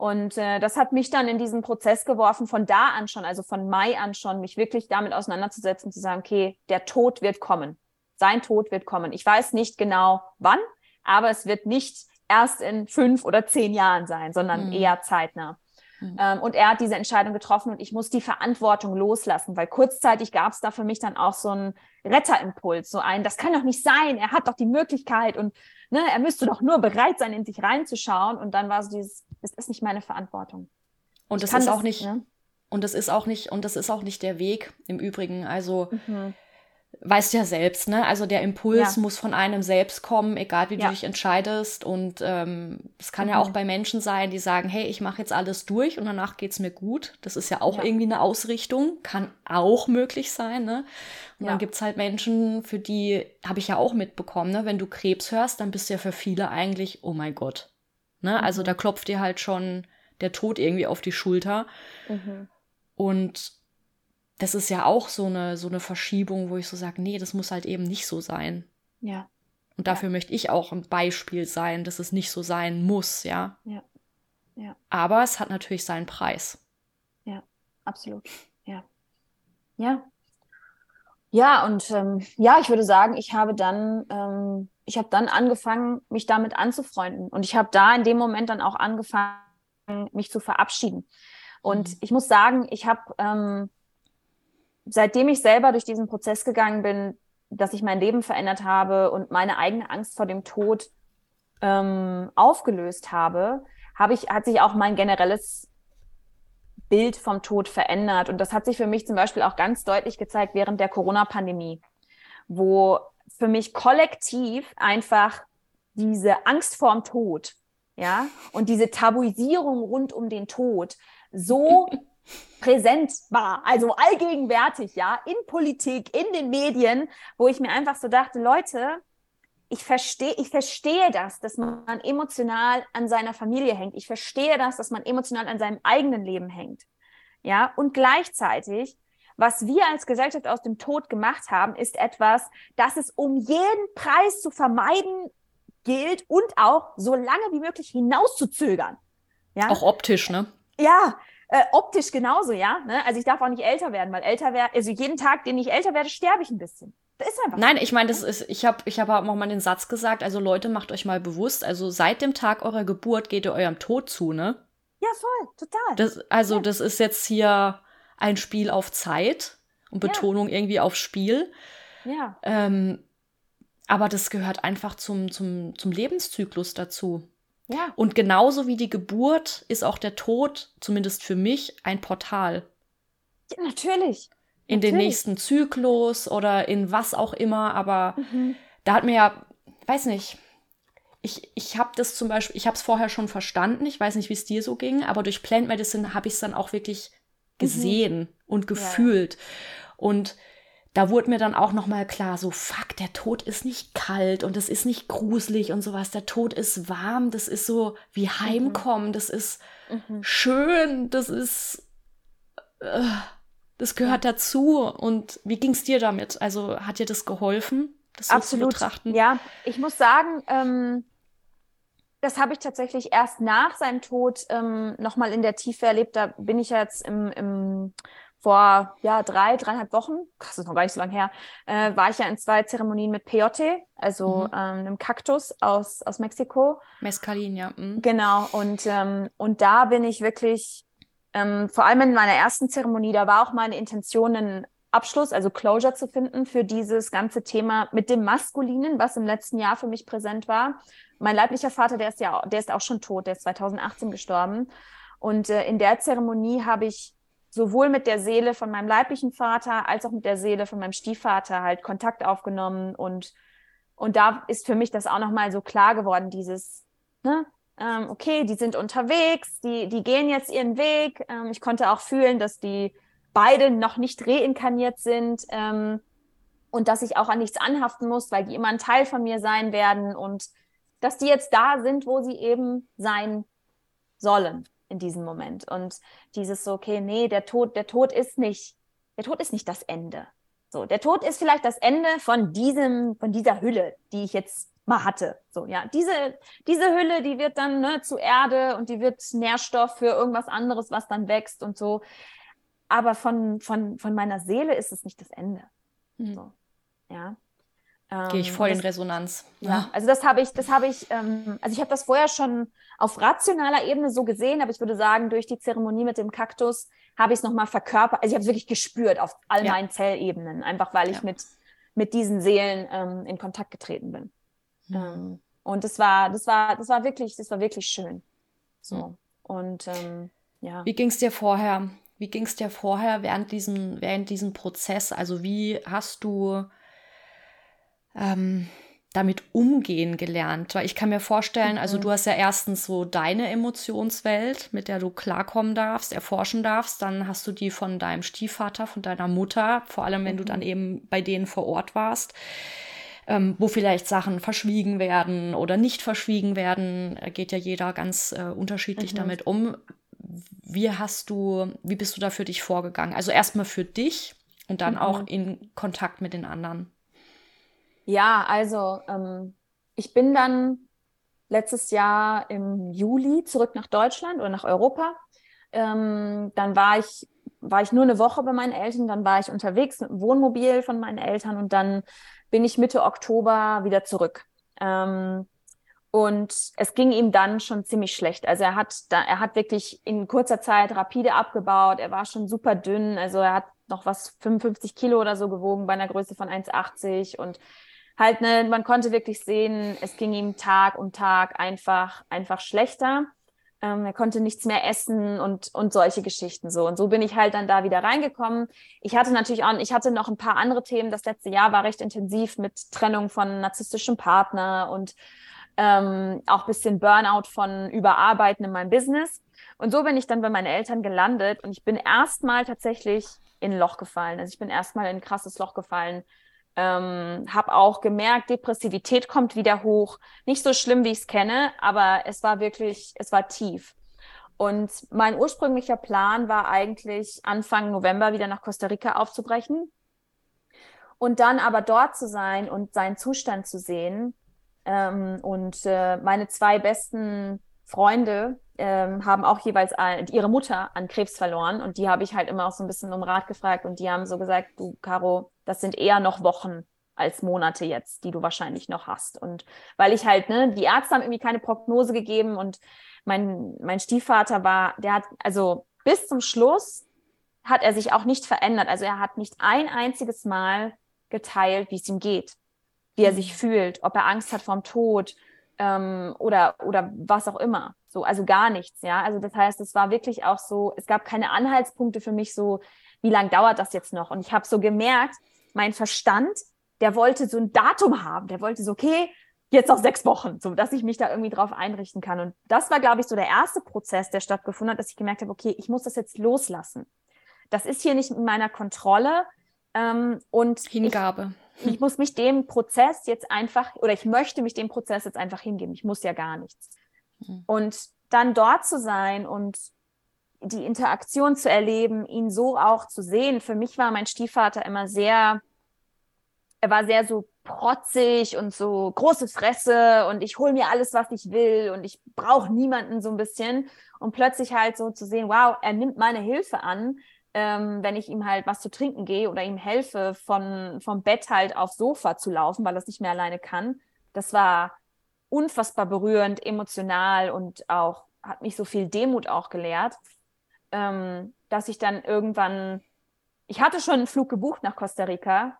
B: Und äh, das hat mich dann in diesen Prozess geworfen, von da an schon, also von Mai an schon, mich wirklich damit auseinanderzusetzen, zu sagen, okay, der Tod wird kommen. Sein Tod wird kommen. Ich weiß nicht genau wann, aber es wird nicht erst in fünf oder zehn Jahren sein, sondern mhm. eher zeitnah. Mhm. Ähm, und er hat diese Entscheidung getroffen und ich muss die Verantwortung loslassen, weil kurzzeitig gab es da für mich dann auch so einen Retterimpuls, so ein, das kann doch nicht sein, er hat doch die Möglichkeit und ne, er müsste doch nur bereit sein, in sich reinzuschauen. Und dann war so dieses, das ist nicht meine Verantwortung.
A: Und das ist auch nicht, ne? und das ist auch nicht, und das ist auch nicht der Weg im Übrigen. Also mhm weißt ja selbst, ne? Also der Impuls ja. muss von einem selbst kommen, egal wie ja. du dich entscheidest. Und ähm, es ähm, kann mhm. ja auch bei Menschen sein, die sagen, hey, ich mache jetzt alles durch und danach geht's mir gut. Das ist ja auch ja. irgendwie eine Ausrichtung, kann auch möglich sein, ne? Und dann gibt's halt Menschen, für die habe ich ja auch mitbekommen, ne? Wenn du Krebs hörst, dann bist du ja für viele eigentlich, oh mein Gott. Ne? Mhm. Also da klopft dir halt schon der Tod irgendwie auf die Schulter. Mhm. Und das ist ja auch so eine, so eine Verschiebung, wo ich so sage, nee, das muss halt eben nicht so sein. Ja. Und dafür ja. möchte ich auch ein Beispiel sein, dass es nicht so sein muss, ja. Ja. ja. Aber es hat natürlich seinen Preis.
B: Ja, absolut. Ja. Ja. Ja, und ähm, ja, ich würde sagen, ich habe dann, ähm, ich habe dann angefangen, mich damit anzufreunden. Und ich habe da in dem Moment dann auch angefangen, mich zu verabschieden. Und mhm. ich muss sagen, ich habe ähm, seitdem ich selber durch diesen Prozess gegangen bin, dass ich mein Leben verändert habe und meine eigene Angst vor dem Tod ähm, aufgelöst habe, habe ich, hat sich auch mein generelles Bild vom Tod verändert. Und das hat sich für mich zum Beispiel auch ganz deutlich gezeigt während der Corona-Pandemie, wo für mich kollektiv einfach diese Angst vorm Tod, ja, und diese Tabuisierung rund um den Tod so präsent war, also allgegenwärtig, ja, in Politik, in den Medien, wo ich mir einfach so dachte, Leute, ich verstehe, ich verstehe das, dass man emotional an seiner Familie hängt. Ich verstehe das, dass man emotional an seinem eigenen Leben hängt. Ja, und gleichzeitig was wir als Gesellschaft aus dem Tod gemacht haben, ist etwas, das es um jeden Preis zu vermeiden gilt und auch so lange wie möglich hinauszuzögern.
A: Ja? Auch optisch, ne?
B: Ja, äh, optisch genauso, ja. Ne? Also ich darf auch nicht älter werden, weil älter wäre, also jeden Tag, den ich älter werde, sterbe ich ein bisschen.
A: Das ist einfach. Nein, ich meine, das ist, ich habe ich hab auch mal den Satz gesagt, also Leute, macht euch mal bewusst, also seit dem Tag eurer Geburt geht ihr eurem Tod zu, ne?
B: Ja, voll, total.
A: Das, also, ja. das ist jetzt hier ein Spiel auf Zeit und Betonung ja. irgendwie auf Spiel.
B: Ja.
A: Ähm, aber das gehört einfach zum, zum, zum Lebenszyklus dazu. Ja. Und genauso wie die Geburt ist auch der Tod, zumindest für mich, ein Portal.
B: Ja, natürlich.
A: In natürlich. den nächsten Zyklus oder in was auch immer. Aber mhm. da hat mir ja, weiß nicht, ich, ich habe das zum Beispiel, ich habe es vorher schon verstanden, ich weiß nicht, wie es dir so ging, aber durch Plant Medicine habe ich es dann auch wirklich gesehen mhm. und gefühlt. Ja. Und da wurde mir dann auch noch mal klar, so fuck, der Tod ist nicht kalt und es ist nicht gruselig und sowas. Der Tod ist warm, das ist so wie mhm. Heimkommen, das ist mhm. schön, das ist äh, das gehört ja. dazu. Und wie ging es dir damit? Also hat dir das geholfen, das so
B: Absolut. zu betrachten? Ja, ich muss sagen, ähm, das habe ich tatsächlich erst nach seinem Tod ähm, nochmal in der Tiefe erlebt. Da bin ich jetzt im, im vor ja, drei, dreieinhalb Wochen, das ist noch gar nicht so lange her, äh, war ich ja in zwei Zeremonien mit Peyote, also mhm. ähm, einem Kaktus aus, aus Mexiko.
A: Mescalin, ja. Mhm.
B: Genau, und, ähm, und da bin ich wirklich, ähm, vor allem in meiner ersten Zeremonie, da war auch meine Intention, einen Abschluss, also Closure zu finden für dieses ganze Thema mit dem Maskulinen, was im letzten Jahr für mich präsent war. Mein leiblicher Vater, der ist ja, der ist auch schon tot, der ist 2018 gestorben. Und äh, in der Zeremonie habe ich sowohl mit der Seele von meinem leiblichen Vater als auch mit der Seele von meinem Stiefvater halt Kontakt aufgenommen und und da ist für mich das auch nochmal so klar geworden, dieses, ne, ähm, okay, die sind unterwegs, die, die gehen jetzt ihren Weg. Ähm, ich konnte auch fühlen, dass die beide noch nicht reinkarniert sind ähm, und dass ich auch an nichts anhaften muss, weil die immer ein Teil von mir sein werden und dass die jetzt da sind, wo sie eben sein sollen in diesem Moment. Und dieses so, okay, nee, der Tod, der Tod ist nicht, der Tod ist nicht das Ende. So, der Tod ist vielleicht das Ende von diesem, von dieser Hülle, die ich jetzt mal hatte. So, ja, diese, diese Hülle, die wird dann ne, zu Erde und die wird Nährstoff für irgendwas anderes, was dann wächst und so. Aber von, von, von meiner Seele ist es nicht das Ende. Mhm. So, ja.
A: Gehe ich ähm, voll das, in Resonanz.
B: Ja, also das habe ich, das habe ich, ähm, also ich habe das vorher schon auf rationaler Ebene so gesehen, aber ich würde sagen, durch die Zeremonie mit dem Kaktus habe ich es nochmal verkörpert. Also ich habe es wirklich gespürt auf all ja. meinen Zellebenen, einfach weil ich mit, mit diesen Seelen ähm, in Kontakt getreten bin. Mhm. Ähm, und das war, das war, das war wirklich, das war wirklich schön. So. Mhm. Und ähm, ja.
A: Wie ging es dir vorher? Wie ging es dir vorher während diesem, während diesem Prozess? Also wie hast du ähm, damit umgehen gelernt? Weil ich kann mir vorstellen, also mhm. du hast ja erstens so deine Emotionswelt, mit der du klarkommen darfst, erforschen darfst. Dann hast du die von deinem Stiefvater, von deiner Mutter, vor allem wenn mhm. du dann eben bei denen vor Ort warst. Ähm, wo vielleicht Sachen verschwiegen werden oder nicht verschwiegen werden, geht ja jeder ganz äh, unterschiedlich mhm. damit um. Wie hast du, wie bist du da für dich vorgegangen? Also erstmal für dich und dann auch mhm. in Kontakt mit den anderen.
B: Ja, also ähm, ich bin dann letztes Jahr im Juli zurück nach Deutschland oder nach Europa. Ähm, dann war ich, war ich nur eine Woche bei meinen Eltern, dann war ich unterwegs mit dem Wohnmobil von meinen Eltern und dann bin ich Mitte Oktober wieder zurück. Ähm, und es ging ihm dann schon ziemlich schlecht. Also er hat da, er hat wirklich in kurzer Zeit rapide abgebaut. Er war schon super dünn. Also er hat noch was 55 Kilo oder so gewogen bei einer Größe von 1,80 und halt, ne, man konnte wirklich sehen, es ging ihm Tag um Tag einfach, einfach schlechter. Ähm, er konnte nichts mehr essen und, und solche Geschichten so. Und so bin ich halt dann da wieder reingekommen. Ich hatte natürlich auch, ich hatte noch ein paar andere Themen. Das letzte Jahr war recht intensiv mit Trennung von narzisstischem Partner und ähm, auch bisschen Burnout von Überarbeiten in meinem Business. Und so bin ich dann bei meinen Eltern gelandet und ich bin erstmal tatsächlich in ein Loch gefallen. Also ich bin erstmal in ein krasses Loch gefallen, ähm, habe auch gemerkt, Depressivität kommt wieder hoch. Nicht so schlimm, wie ich es kenne, aber es war wirklich, es war tief. Und mein ursprünglicher Plan war eigentlich, Anfang November wieder nach Costa Rica aufzubrechen. Und dann aber dort zu sein und seinen Zustand zu sehen. Ähm, und äh, meine zwei besten Freunde ähm, haben auch jeweils ein, ihre Mutter an Krebs verloren. Und die habe ich halt immer auch so ein bisschen um Rat gefragt. Und die haben so gesagt, du, Caro, das sind eher noch Wochen als Monate jetzt, die du wahrscheinlich noch hast. Und weil ich halt, ne, die Ärzte haben irgendwie keine Prognose gegeben und mein, mein Stiefvater war, der hat, also bis zum Schluss hat er sich auch nicht verändert. Also er hat nicht ein einziges Mal geteilt, wie es ihm geht, wie er sich mhm. fühlt, ob er Angst hat vorm Tod ähm, oder, oder was auch immer. So, also gar nichts, ja. Also das heißt, es war wirklich auch so, es gab keine Anhaltspunkte für mich so, wie lange dauert das jetzt noch? Und ich habe so gemerkt, mein Verstand, der wollte so ein Datum haben. Der wollte so, okay, jetzt noch sechs Wochen, so dass ich mich da irgendwie drauf einrichten kann. Und das war, glaube ich, so der erste Prozess, der stattgefunden hat, dass ich gemerkt habe, okay, ich muss das jetzt loslassen. Das ist hier nicht in meiner Kontrolle. Ähm, und
A: Hingabe.
B: Ich, ich muss mich dem Prozess jetzt einfach, oder ich möchte mich dem Prozess jetzt einfach hingeben. Ich muss ja gar nichts. Mhm. Und dann dort zu sein und die Interaktion zu erleben, ihn so auch zu sehen. Für mich war mein Stiefvater immer sehr, er war sehr so protzig und so große Fresse und ich hole mir alles, was ich will und ich brauche niemanden so ein bisschen. Und plötzlich halt so zu sehen, wow, er nimmt meine Hilfe an, ähm, wenn ich ihm halt was zu trinken gehe oder ihm helfe, von, vom Bett halt aufs Sofa zu laufen, weil er es nicht mehr alleine kann. Das war unfassbar berührend, emotional und auch hat mich so viel Demut auch gelehrt, ähm, dass ich dann irgendwann, ich hatte schon einen Flug gebucht nach Costa Rica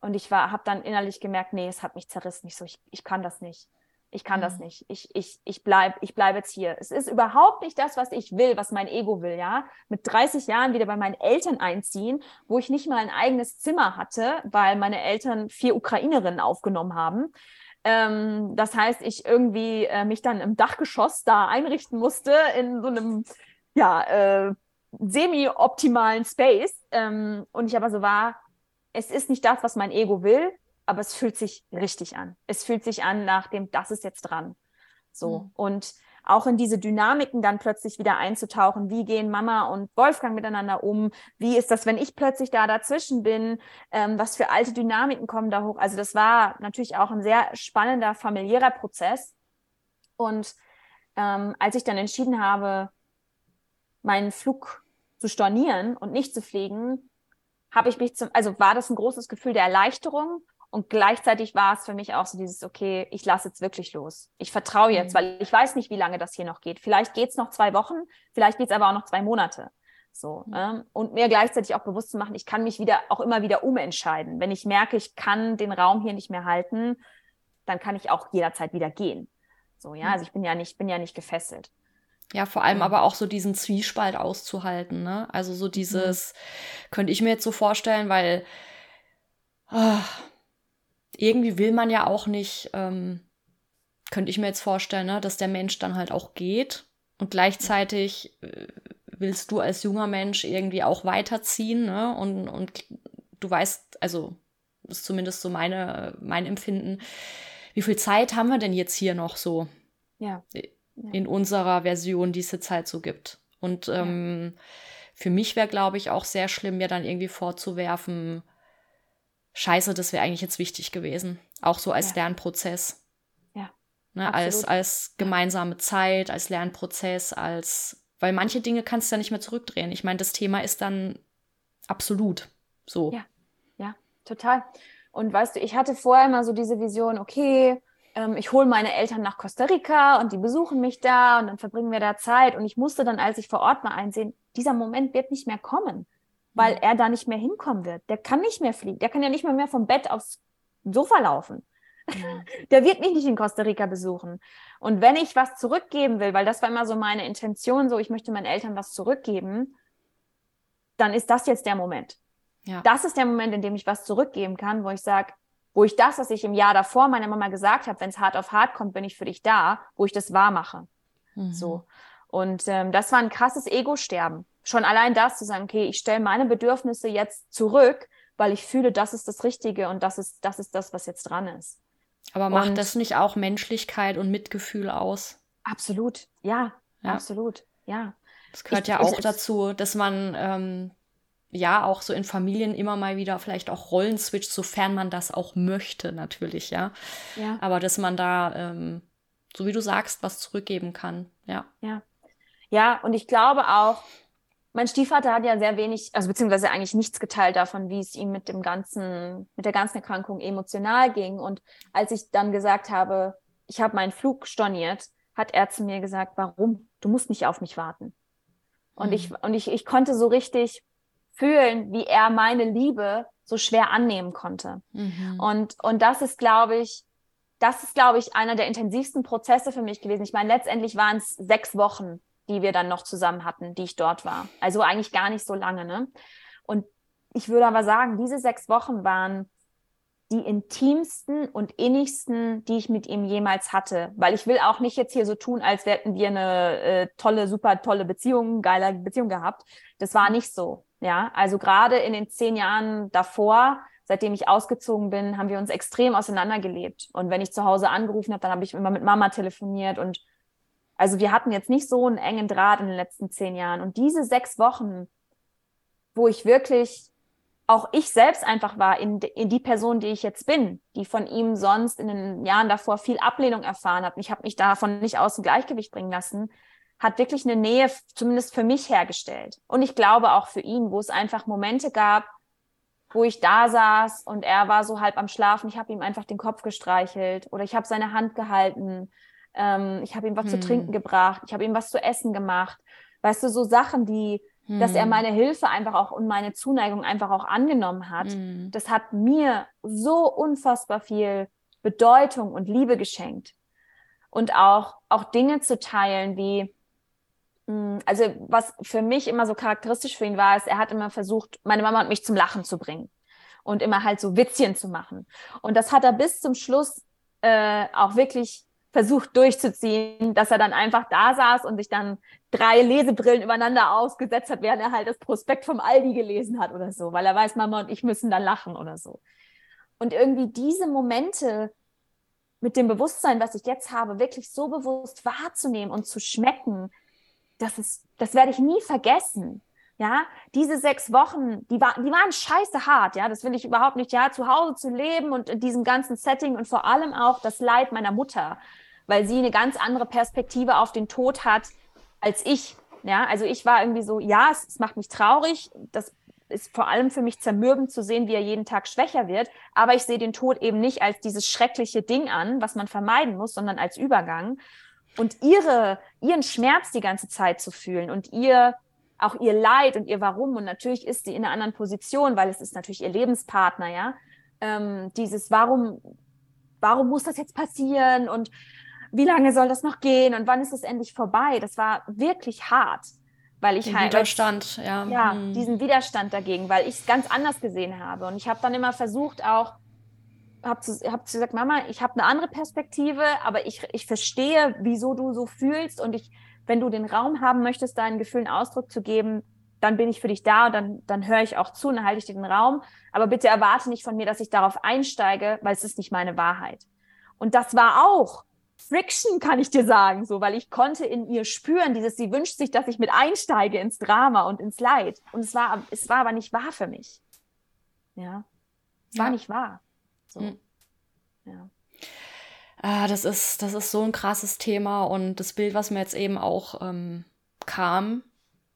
B: und ich war, habe dann innerlich gemerkt, nee, es hat mich zerrissen. Ich so, ich, ich kann das nicht. Ich kann mhm. das nicht. Ich, ich, ich bleib, ich bleib jetzt hier. Es ist überhaupt nicht das, was ich will, was mein Ego will, ja. Mit 30 Jahren wieder bei meinen Eltern einziehen, wo ich nicht mal ein eigenes Zimmer hatte, weil meine Eltern vier Ukrainerinnen aufgenommen haben. Ähm, das heißt, ich irgendwie äh, mich dann im Dachgeschoss da einrichten musste in so einem, ja, äh, semi-optimalen Space. Ähm, und ich aber so war, es ist nicht das, was mein Ego will, aber es fühlt sich richtig an. Es fühlt sich an nach dem, das ist jetzt dran. So. Mhm. Und auch in diese Dynamiken dann plötzlich wieder einzutauchen. Wie gehen Mama und Wolfgang miteinander um? Wie ist das, wenn ich plötzlich da dazwischen bin? Ähm, was für alte Dynamiken kommen da hoch? Also das war natürlich auch ein sehr spannender familiärer Prozess. Und ähm, als ich dann entschieden habe, meinen Flug zu stornieren und nicht zu fliegen, habe ich mich zum, also war das ein großes Gefühl der Erleichterung und gleichzeitig war es für mich auch so dieses, okay, ich lasse jetzt wirklich los. Ich vertraue jetzt, mhm. weil ich weiß nicht, wie lange das hier noch geht. Vielleicht geht es noch zwei Wochen, vielleicht geht es aber auch noch zwei Monate. So. Mhm. Ähm, und mir gleichzeitig auch bewusst zu machen, ich kann mich wieder auch immer wieder umentscheiden. Wenn ich merke, ich kann den Raum hier nicht mehr halten, dann kann ich auch jederzeit wieder gehen. So, ja, mhm. also ich bin ja nicht, bin ja nicht gefesselt.
A: Ja, vor allem aber auch so diesen Zwiespalt auszuhalten, ne? Also so dieses, mhm. könnte ich mir jetzt so vorstellen, weil oh, irgendwie will man ja auch nicht, ähm, könnte ich mir jetzt vorstellen, ne, dass der Mensch dann halt auch geht und gleichzeitig äh, willst du als junger Mensch irgendwie auch weiterziehen, ne? Und, und du weißt, also das ist zumindest so meine, mein Empfinden, wie viel Zeit haben wir denn jetzt hier noch so?
B: Ja.
A: In unserer Version, die es jetzt halt so gibt. Und ähm, ja. für mich wäre, glaube ich, auch sehr schlimm, mir dann irgendwie vorzuwerfen, scheiße, das wäre eigentlich jetzt wichtig gewesen. Auch so als ja. Lernprozess.
B: Ja.
A: Ne, als, als gemeinsame Zeit, als Lernprozess, als, weil manche Dinge kannst du ja nicht mehr zurückdrehen. Ich meine, das Thema ist dann absolut so.
B: Ja, ja, total. Und weißt du, ich hatte vorher immer so diese Vision, okay, ähm, ich hole meine Eltern nach Costa Rica und die besuchen mich da und dann verbringen wir da Zeit. Und ich musste dann, als ich vor Ort mal einsehen, dieser Moment wird nicht mehr kommen weil er da nicht mehr hinkommen wird. Der kann nicht mehr fliegen. Der kann ja nicht mehr, mehr vom Bett aufs Sofa laufen. Ja. Der wird mich nicht in Costa Rica besuchen. Und wenn ich was zurückgeben will, weil das war immer so meine Intention, so ich möchte meinen Eltern was zurückgeben, dann ist das jetzt der Moment. Ja. Das ist der Moment, in dem ich was zurückgeben kann, wo ich sage, wo ich das, was ich im Jahr davor meiner Mama gesagt habe, wenn es hart auf hart kommt, bin ich für dich da, wo ich das wahr mache. Mhm. So. Und ähm, das war ein krasses Ego-Sterben schon allein das zu sagen, okay, ich stelle meine Bedürfnisse jetzt zurück, weil ich fühle, das ist das Richtige und das ist, das ist das, was jetzt dran ist.
A: Aber macht und das nicht auch Menschlichkeit und Mitgefühl aus?
B: Absolut, ja, ja, absolut. ja.
A: Das gehört ich, ja auch dazu, dass man ähm, ja auch so in Familien immer mal wieder vielleicht auch Rollen switcht, sofern man das auch möchte, natürlich, ja. ja. Aber dass man da, ähm, so wie du sagst, was zurückgeben kann, ja.
B: Ja. Ja, und ich glaube auch, mein Stiefvater hat ja sehr wenig, also beziehungsweise eigentlich nichts geteilt davon, wie es ihm mit dem ganzen, mit der ganzen Erkrankung emotional ging. Und als ich dann gesagt habe, ich habe meinen Flug storniert, hat er zu mir gesagt, warum? Du musst nicht auf mich warten. Und mhm. ich, und ich, ich konnte so richtig fühlen, wie er meine Liebe so schwer annehmen konnte. Mhm. Und, und das ist, glaube ich, das ist, glaube ich, einer der intensivsten Prozesse für mich gewesen. Ich meine, letztendlich waren es sechs Wochen, die wir dann noch zusammen hatten, die ich dort war. Also eigentlich gar nicht so lange, ne? Und ich würde aber sagen, diese sechs Wochen waren die intimsten und innigsten, die ich mit ihm jemals hatte. Weil ich will auch nicht jetzt hier so tun, als hätten wir eine äh, tolle, super tolle Beziehung, geile Beziehung gehabt. Das war nicht so. Ja, also gerade in den zehn Jahren davor, seitdem ich ausgezogen bin, haben wir uns extrem auseinandergelebt. Und wenn ich zu Hause angerufen habe, dann habe ich immer mit Mama telefoniert. Und also wir hatten jetzt nicht so einen engen Draht in den letzten zehn Jahren. Und diese sechs Wochen, wo ich wirklich auch ich selbst einfach war in, in die Person, die ich jetzt bin, die von ihm sonst in den Jahren davor viel Ablehnung erfahren hat. Ich habe mich davon nicht aus dem Gleichgewicht bringen lassen hat wirklich eine Nähe zumindest für mich hergestellt. Und ich glaube auch für ihn, wo es einfach Momente gab, wo ich da saß und er war so halb am Schlafen. Ich habe ihm einfach den Kopf gestreichelt oder ich habe seine Hand gehalten. Ähm, ich habe ihm was hm. zu trinken gebracht. Ich habe ihm was zu essen gemacht. Weißt du, so Sachen, die, hm. dass er hm. meine Hilfe einfach auch und meine Zuneigung einfach auch angenommen hat. Hm. Das hat mir so unfassbar viel Bedeutung und Liebe geschenkt. Und auch, auch Dinge zu teilen wie, also was für mich immer so charakteristisch für ihn war, ist, er hat immer versucht, meine Mama und mich zum Lachen zu bringen und immer halt so Witzchen zu machen. Und das hat er bis zum Schluss äh, auch wirklich versucht durchzuziehen, dass er dann einfach da saß und sich dann drei Lesebrillen übereinander ausgesetzt hat, während er halt das Prospekt vom Aldi gelesen hat oder so, weil er weiß, Mama und ich müssen dann lachen oder so. Und irgendwie diese Momente mit dem Bewusstsein, was ich jetzt habe, wirklich so bewusst wahrzunehmen und zu schmecken, das ist, das werde ich nie vergessen. Ja, diese sechs Wochen, die, war, die waren scheiße hart, ja, das will ich überhaupt nicht, ja, zu Hause zu leben und in diesem ganzen Setting und vor allem auch das Leid meiner Mutter, weil sie eine ganz andere Perspektive auf den Tod hat als ich, ja, also ich war irgendwie so, ja, es, es macht mich traurig, das ist vor allem für mich zermürbend zu sehen, wie er jeden Tag schwächer wird, aber ich sehe den Tod eben nicht als dieses schreckliche Ding an, was man vermeiden muss, sondern als Übergang und ihre, ihren Schmerz die ganze Zeit zu fühlen und ihr auch ihr Leid und ihr Warum. Und natürlich ist sie in einer anderen Position, weil es ist natürlich ihr Lebenspartner, ja. Ähm, dieses Warum, warum muss das jetzt passieren und wie lange soll das noch gehen und wann ist es endlich vorbei? Das war wirklich hart, weil ich
A: Den halt Widerstand, ja,
B: ja, hm. diesen Widerstand dagegen, weil ich es ganz anders gesehen habe und ich habe dann immer versucht auch habe zu, hab zu gesagt, Mama, ich habe eine andere Perspektive, aber ich, ich verstehe, wieso du so fühlst und ich, wenn du den Raum haben möchtest, deinen Gefühlen Ausdruck zu geben, dann bin ich für dich da und dann, dann höre ich auch zu und dann halte ich dir den Raum. Aber bitte erwarte nicht von mir, dass ich darauf einsteige, weil es ist nicht meine Wahrheit. Und das war auch Friction, kann ich dir sagen, so, weil ich konnte in ihr spüren, dieses, sie wünscht sich, dass ich mit einsteige ins Drama und ins Leid. Und es war, es war aber nicht wahr für mich. Ja. Es war nicht wahr. So. Mhm.
A: Ja. Ah, das ist, das ist so ein krasses Thema und das Bild, was mir jetzt eben auch ähm, kam,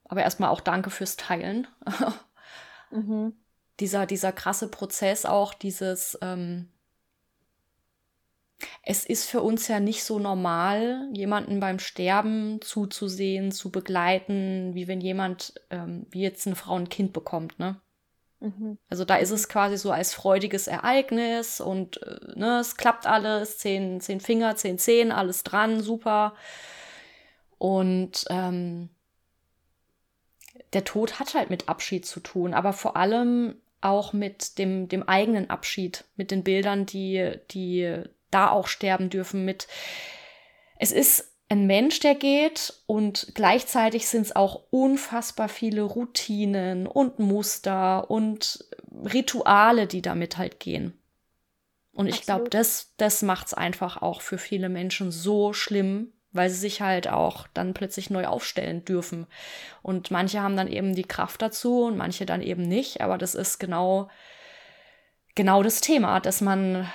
A: aber erstmal auch danke fürs Teilen. mhm. Dieser, dieser krasse Prozess auch, dieses, ähm, es ist für uns ja nicht so normal, jemanden beim Sterben zuzusehen, zu begleiten, wie wenn jemand, ähm, wie jetzt eine Frau ein Kind bekommt, ne? Mhm. Also da ist es quasi so als freudiges Ereignis und äh, ne, es klappt alles, zehn, zehn Finger, zehn Zehen, alles dran, super. Und ähm, der Tod hat halt mit Abschied zu tun, aber vor allem auch mit dem, dem eigenen Abschied, mit den Bildern, die, die da auch sterben dürfen, mit es ist ein Mensch, der geht und gleichzeitig sind es auch unfassbar viele Routinen und Muster und Rituale, die damit halt gehen. Und ich glaube, das, das macht es einfach auch für viele Menschen so schlimm, weil sie sich halt auch dann plötzlich neu aufstellen dürfen. Und manche haben dann eben die Kraft dazu und manche dann eben nicht. Aber das ist genau, genau das Thema, dass man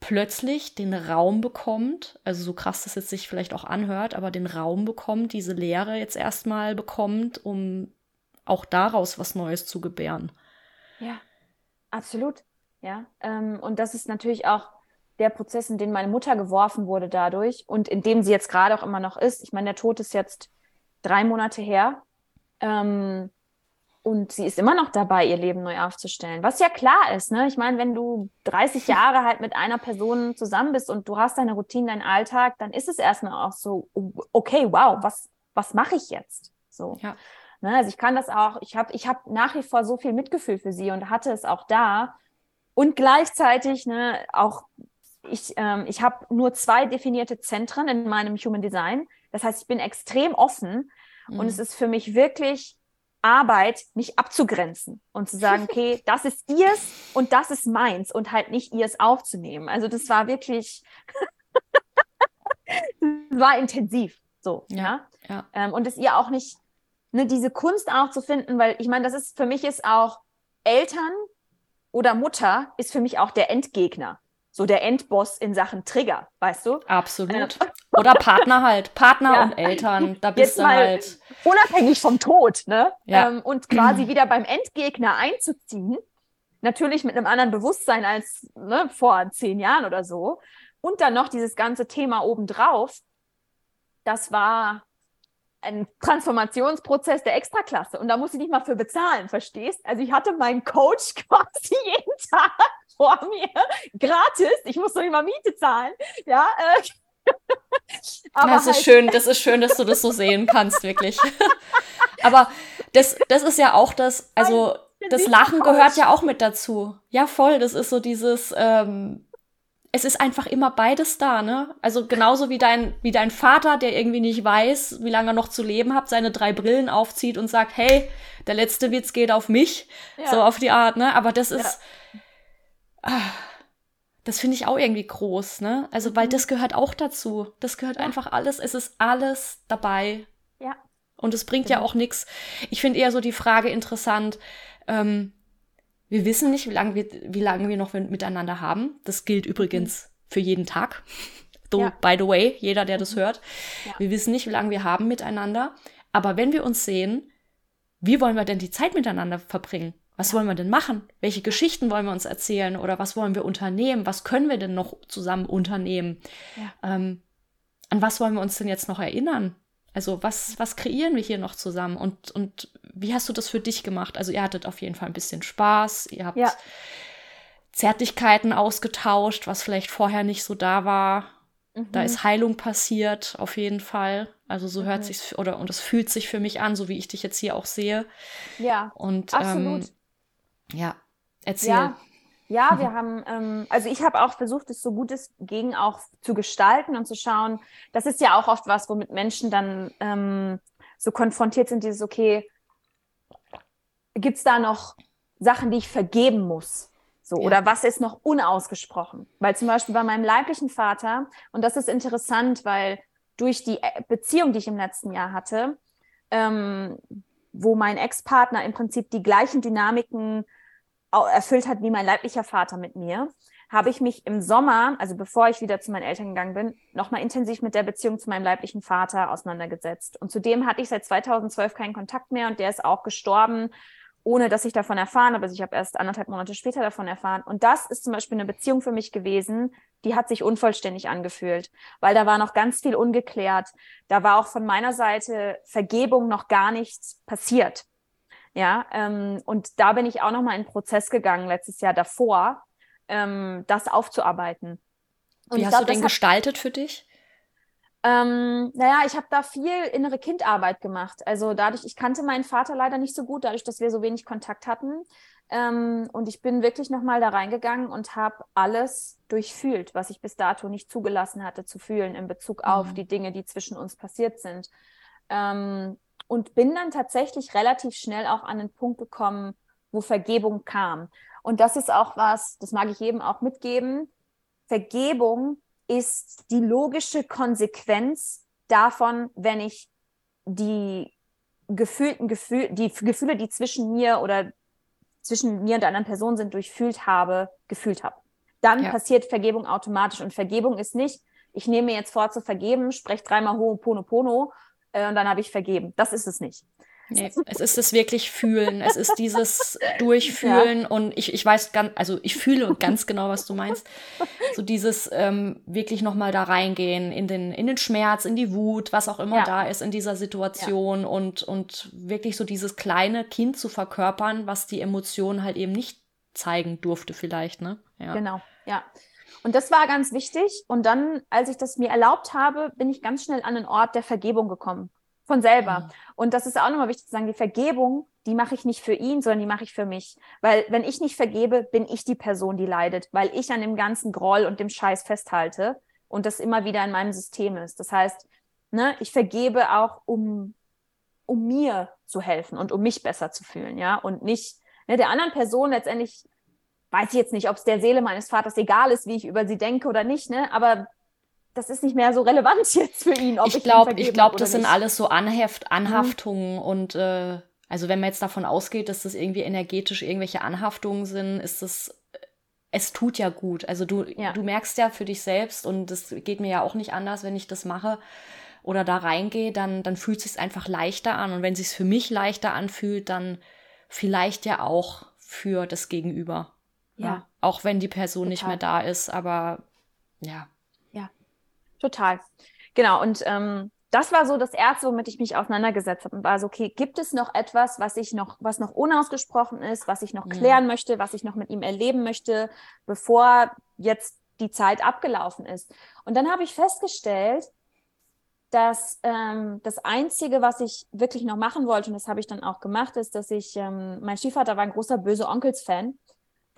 A: plötzlich den Raum bekommt, also so krass das jetzt sich vielleicht auch anhört, aber den Raum bekommt, diese Lehre jetzt erstmal bekommt, um auch daraus was Neues zu gebären.
B: Ja, absolut. Ja, ähm, und das ist natürlich auch der Prozess, in den meine Mutter geworfen wurde dadurch und in dem sie jetzt gerade auch immer noch ist. Ich meine, der Tod ist jetzt drei Monate her. Ähm, und sie ist immer noch dabei, ihr Leben neu aufzustellen. Was ja klar ist, ne? Ich meine, wenn du 30 Jahre halt mit einer Person zusammen bist und du hast deine Routine, deinen Alltag, dann ist es erstmal auch so, okay, wow, was, was mache ich jetzt? So. Ja. Ne? Also ich kann das auch, ich habe ich hab nach wie vor so viel Mitgefühl für sie und hatte es auch da. Und gleichzeitig, ne, auch ich, ähm, ich habe nur zwei definierte Zentren in meinem Human Design. Das heißt, ich bin extrem offen mhm. und es ist für mich wirklich Arbeit, mich abzugrenzen und zu sagen, okay, das ist ihrs und das ist meins und halt nicht ihrs aufzunehmen. Also das war wirklich, das war intensiv so, ja. ja. Ähm, und es ihr auch nicht, ne, diese Kunst auch zu finden, weil ich meine, das ist, für mich ist auch Eltern oder Mutter ist für mich auch der Endgegner so der Endboss in Sachen Trigger, weißt du?
A: Absolut. Oder Partner halt, Partner ja. und Eltern, da bist Jetzt du halt.
B: Unabhängig vom Tod, ne? Ja. Ähm, und quasi wieder beim Endgegner einzuziehen, natürlich mit einem anderen Bewusstsein als ne, vor zehn Jahren oder so. Und dann noch dieses ganze Thema obendrauf, das war ein Transformationsprozess der Extraklasse. Und da muss ich nicht mal für bezahlen, verstehst? Also ich hatte meinen Coach quasi jeden Tag vor mir, gratis. Ich muss doch immer Miete zahlen. Ja, äh.
A: Aber das ist halt schön, das ist schön, dass du das so sehen kannst, wirklich. Aber das, das ist ja auch das, also das Lachen gehört ja auch mit dazu. Ja, voll. Das ist so dieses, ähm, es ist einfach immer beides da, ne? Also genauso wie dein, wie dein Vater, der irgendwie nicht weiß, wie lange er noch zu leben hat, seine drei Brillen aufzieht und sagt, hey, der letzte Witz geht auf mich. Ja. So auf die Art, ne? Aber das ist, ja das finde ich auch irgendwie groß, ne? Also, weil mhm. das gehört auch dazu. Das gehört ja. einfach alles, es ist alles dabei.
B: Ja.
A: Und es bringt genau. ja auch nichts. Ich finde eher so die Frage interessant, ähm, wir wissen nicht, wie lange wir, wie lange wir noch miteinander haben. Das gilt mhm. übrigens für jeden Tag. So, ja. by the way, jeder, der das mhm. hört. Ja. Wir wissen nicht, wie lange wir haben miteinander. Aber wenn wir uns sehen, wie wollen wir denn die Zeit miteinander verbringen? Was wollen wir denn machen? Welche Geschichten wollen wir uns erzählen oder was wollen wir unternehmen? Was können wir denn noch zusammen unternehmen? Ja. Ähm, an was wollen wir uns denn jetzt noch erinnern? Also was, was kreieren wir hier noch zusammen? Und, und wie hast du das für dich gemacht? Also ihr hattet auf jeden Fall ein bisschen Spaß, ihr habt ja. Zärtlichkeiten ausgetauscht, was vielleicht vorher nicht so da war. Mhm. Da ist Heilung passiert, auf jeden Fall. Also so hört mhm. sich oder und es fühlt sich für mich an, so wie ich dich jetzt hier auch sehe.
B: Ja.
A: Und absolut. Ähm, ja, erzähl.
B: Ja, ja wir haben, ähm, also ich habe auch versucht, es so gut es ging auch zu gestalten und zu schauen. Das ist ja auch oft was, womit Menschen dann ähm, so konfrontiert sind, dieses, okay, gibt es da noch Sachen, die ich vergeben muss? So, ja. oder was ist noch unausgesprochen? Weil zum Beispiel bei meinem leiblichen Vater, und das ist interessant, weil durch die äh, Beziehung, die ich im letzten Jahr hatte, ähm, wo mein Ex-Partner im Prinzip die gleichen Dynamiken erfüllt hat wie mein leiblicher Vater mit mir, habe ich mich im Sommer, also bevor ich wieder zu meinen Eltern gegangen bin, nochmal intensiv mit der Beziehung zu meinem leiblichen Vater auseinandergesetzt. Und zudem hatte ich seit 2012 keinen Kontakt mehr und der ist auch gestorben, ohne dass ich davon erfahren habe. Also ich habe erst anderthalb Monate später davon erfahren. Und das ist zum Beispiel eine Beziehung für mich gewesen, die hat sich unvollständig angefühlt, weil da war noch ganz viel ungeklärt. Da war auch von meiner Seite Vergebung noch gar nichts passiert. Ja, ähm, und da bin ich auch noch mal in einen Prozess gegangen letztes Jahr davor, ähm, das aufzuarbeiten.
A: Und Wie hast glaub, du den gestaltet für dich?
B: Ähm, naja, ich habe da viel innere Kindarbeit gemacht. Also dadurch, ich kannte meinen Vater leider nicht so gut, dadurch, dass wir so wenig Kontakt hatten. Ähm, und ich bin wirklich nochmal da reingegangen und habe alles durchfühlt, was ich bis dato nicht zugelassen hatte zu fühlen in Bezug mhm. auf die Dinge, die zwischen uns passiert sind. Ähm, und bin dann tatsächlich relativ schnell auch an den Punkt gekommen, wo Vergebung kam. Und das ist auch was, das mag ich jedem auch mitgeben. Vergebung ist die logische Konsequenz davon, wenn ich die gefühlten Gefühle, die Gefühle, die zwischen mir oder zwischen mir und der anderen Person sind, durchfühlt habe, gefühlt habe. Dann ja. passiert Vergebung automatisch. Und Vergebung ist nicht, ich nehme mir jetzt vor zu vergeben, spreche dreimal Ho'oponopono äh, und dann habe ich vergeben. Das ist es nicht.
A: Nee, es ist das wirklich Fühlen. Es ist dieses Durchfühlen ja. und ich, ich weiß ganz, also ich fühle ganz genau, was du meinst. So dieses ähm, wirklich nochmal da reingehen in den, in den Schmerz, in die Wut, was auch immer ja. da ist in dieser Situation ja. und, und wirklich so dieses kleine Kind zu verkörpern, was die Emotionen halt eben nicht zeigen durfte vielleicht, ne?
B: Ja. Genau, ja. Und das war ganz wichtig. Und dann, als ich das mir erlaubt habe, bin ich ganz schnell an den Ort der Vergebung gekommen. Von selber. Mhm. Und das ist auch nochmal wichtig zu sagen, die Vergebung, die mache ich nicht für ihn, sondern die mache ich für mich. Weil wenn ich nicht vergebe, bin ich die Person, die leidet, weil ich an dem ganzen Groll und dem Scheiß festhalte und das immer wieder in meinem System ist. Das heißt, ne, ich vergebe auch, um, um mir zu helfen und um mich besser zu fühlen, ja, und nicht ne, der anderen Person letztendlich weiß ich jetzt nicht, ob es der Seele meines Vaters egal ist, wie ich über sie denke oder nicht, ne? Aber das ist nicht mehr so relevant jetzt für ihn.
A: Ob ich glaube, ich glaube, das sind alles so Anheft, mhm. Anhaftungen mhm. und äh, also wenn man jetzt davon ausgeht, dass das irgendwie energetisch irgendwelche Anhaftungen sind, ist das es tut ja gut. Also du, ja. du merkst ja für dich selbst und das geht mir ja auch nicht anders, wenn ich das mache oder da reingehe, dann, dann fühlt es sich einfach leichter an. Und wenn es sich für mich leichter anfühlt, dann vielleicht ja auch für das Gegenüber. Ja. ja. Auch wenn die Person Total. nicht mehr da ist, aber ja.
B: Total. Genau. Und ähm, das war so das Erste, womit ich mich auseinandergesetzt habe. Und war so, okay, gibt es noch etwas, was ich noch, was noch unausgesprochen ist, was ich noch klären ja. möchte, was ich noch mit ihm erleben möchte, bevor jetzt die Zeit abgelaufen ist. Und dann habe ich festgestellt, dass ähm, das Einzige, was ich wirklich noch machen wollte, und das habe ich dann auch gemacht, ist, dass ich, ähm, mein Stiefvater war ein großer böse Onkels-Fan.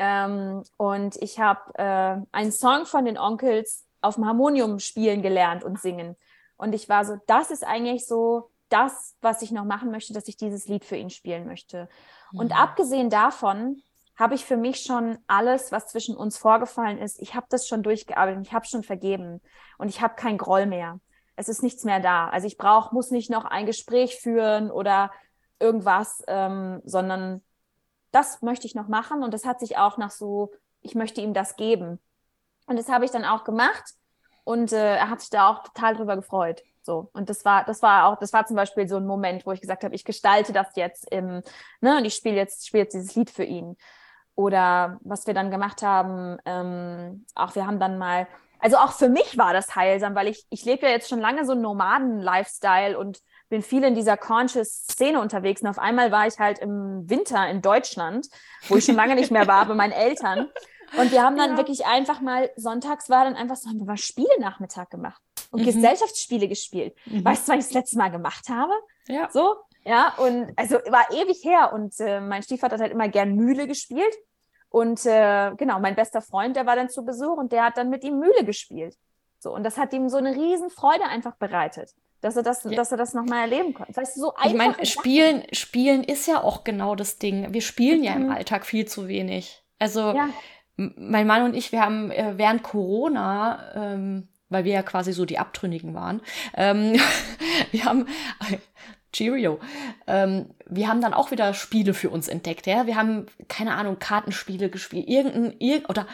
B: Ähm, und ich habe äh, einen Song von den Onkels auf dem Harmonium spielen gelernt und singen. Und ich war so, das ist eigentlich so das, was ich noch machen möchte, dass ich dieses Lied für ihn spielen möchte. Mhm. Und abgesehen davon habe ich für mich schon alles, was zwischen uns vorgefallen ist, ich habe das schon durchgearbeitet, ich habe schon vergeben und ich habe keinen Groll mehr. Es ist nichts mehr da. Also ich brauche, muss nicht noch ein Gespräch führen oder irgendwas, ähm, sondern das möchte ich noch machen und das hat sich auch nach so, ich möchte ihm das geben. Und das habe ich dann auch gemacht. Und äh, er hat sich da auch total drüber gefreut. So. Und das war, das war auch, das war zum Beispiel so ein Moment, wo ich gesagt habe, ich gestalte das jetzt im, ne, und ich spiele jetzt, spiele jetzt dieses Lied für ihn. Oder was wir dann gemacht haben, ähm, auch wir haben dann mal, also auch für mich war das heilsam, weil ich, ich lebe ja jetzt schon lange so einen Nomaden-Lifestyle und bin viel in dieser Conscious-Szene unterwegs. Und auf einmal war ich halt im Winter in Deutschland, wo ich schon lange nicht mehr war, bei meinen Eltern. Und wir haben dann ja. wirklich einfach mal, sonntags war dann einfach so, haben wir mal Spiele-Nachmittag gemacht und mhm. Gesellschaftsspiele gespielt. Mhm. Weißt du, was ich das letzte Mal gemacht habe? Ja. So, ja, und also war ewig her und äh, mein Stiefvater hat halt immer gern Mühle gespielt. Und äh, genau, mein bester Freund, der war dann zu Besuch und der hat dann mit ihm Mühle gespielt. So, und das hat ihm so eine Riesenfreude einfach bereitet, dass er das, ja. dass er das nochmal erleben konnte. Weißt du, so
A: einfach. Ich meine, Spielen, Spielen ist ja auch genau das Ding. Wir spielen ja im. Alltag viel zu wenig. Also ja mein Mann und ich, wir haben äh, während Corona, ähm, weil wir ja quasi so die Abtrünnigen waren, ähm, wir haben Cheerio. Ähm, wir haben dann auch wieder Spiele für uns entdeckt, ja. Wir haben, keine Ahnung, Kartenspiele gespielt, irgendein, irgend, oder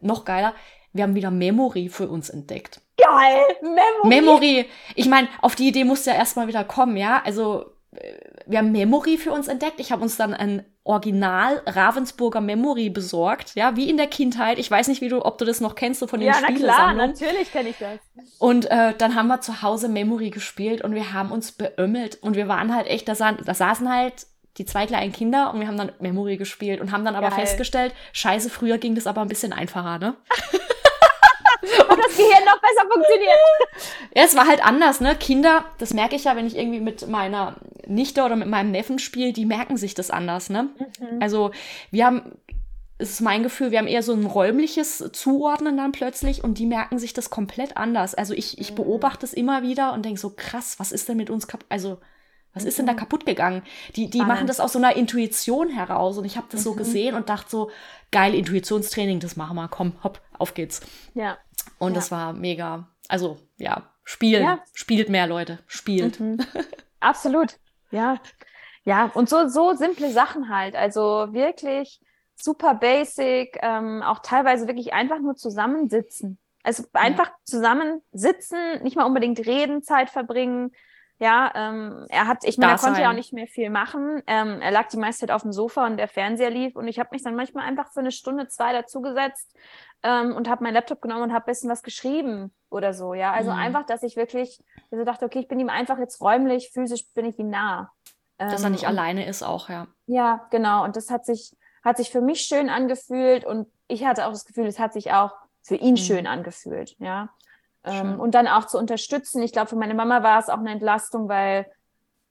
A: noch geiler, wir haben wieder Memory für uns entdeckt.
B: Geil! Memory!
A: Memory! Ich meine, auf die Idee musste ja erstmal wieder kommen, ja. Also, äh, wir haben Memory für uns entdeckt. Ich habe uns dann ein Original Ravensburger Memory besorgt, ja, wie in der Kindheit. Ich weiß nicht, wie du, ob du das noch kennst, so von den ja, Ja, klar,
B: natürlich kenne ich das.
A: Und äh, dann haben wir zu Hause Memory gespielt und wir haben uns beömmelt und wir waren halt echt, da, sa da saßen halt die zwei kleinen Kinder und wir haben dann Memory gespielt und haben dann aber Geil. festgestellt, scheiße, früher ging das aber ein bisschen einfacher, ne?
B: Hat das Gehirn noch besser funktioniert.
A: Ja, es war halt anders, ne? Kinder, das merke ich ja, wenn ich irgendwie mit meiner Nichte oder mit meinem Neffen spiele, die merken sich das anders, ne? Mhm. Also, wir haben, es ist mein Gefühl, wir haben eher so ein räumliches Zuordnen dann plötzlich und die merken sich das komplett anders. Also ich, ich mhm. beobachte es immer wieder und denke so, krass, was ist denn mit uns kaputt? Also, was ist denn da mhm. kaputt gegangen? Die, die machen das aus so einer Intuition heraus. Und ich habe das mhm. so gesehen und dachte so, geil, Intuitionstraining, das machen wir, komm, hopp, auf geht's.
B: Ja.
A: Und ja. das war mega. Also ja, spielen, ja. spielt mehr Leute, spielt. Mhm.
B: Absolut, ja. Ja, und so, so simple Sachen halt. Also wirklich super basic, ähm, auch teilweise wirklich einfach nur zusammensitzen. Also einfach ja. zusammen sitzen, nicht mal unbedingt reden, Zeit verbringen. Ja, ähm, er hat, ich meine, er konnte ja auch nicht mehr viel machen. Ähm, er lag die meiste Zeit auf dem Sofa und der Fernseher lief und ich habe mich dann manchmal einfach für eine Stunde, zwei dazugesetzt ähm, und habe meinen Laptop genommen und habe ein bisschen was geschrieben oder so. Ja, also mhm. einfach, dass ich wirklich also dachte, okay, ich bin ihm einfach jetzt räumlich, physisch bin ich ihm nah.
A: Dass er nicht ähm, alleine ist auch, ja.
B: Ja, genau. Und das hat sich, hat sich für mich schön angefühlt und ich hatte auch das Gefühl, es hat sich auch für ihn mhm. schön angefühlt, ja. Ähm, und dann auch zu unterstützen. Ich glaube, für meine Mama war es auch eine Entlastung, weil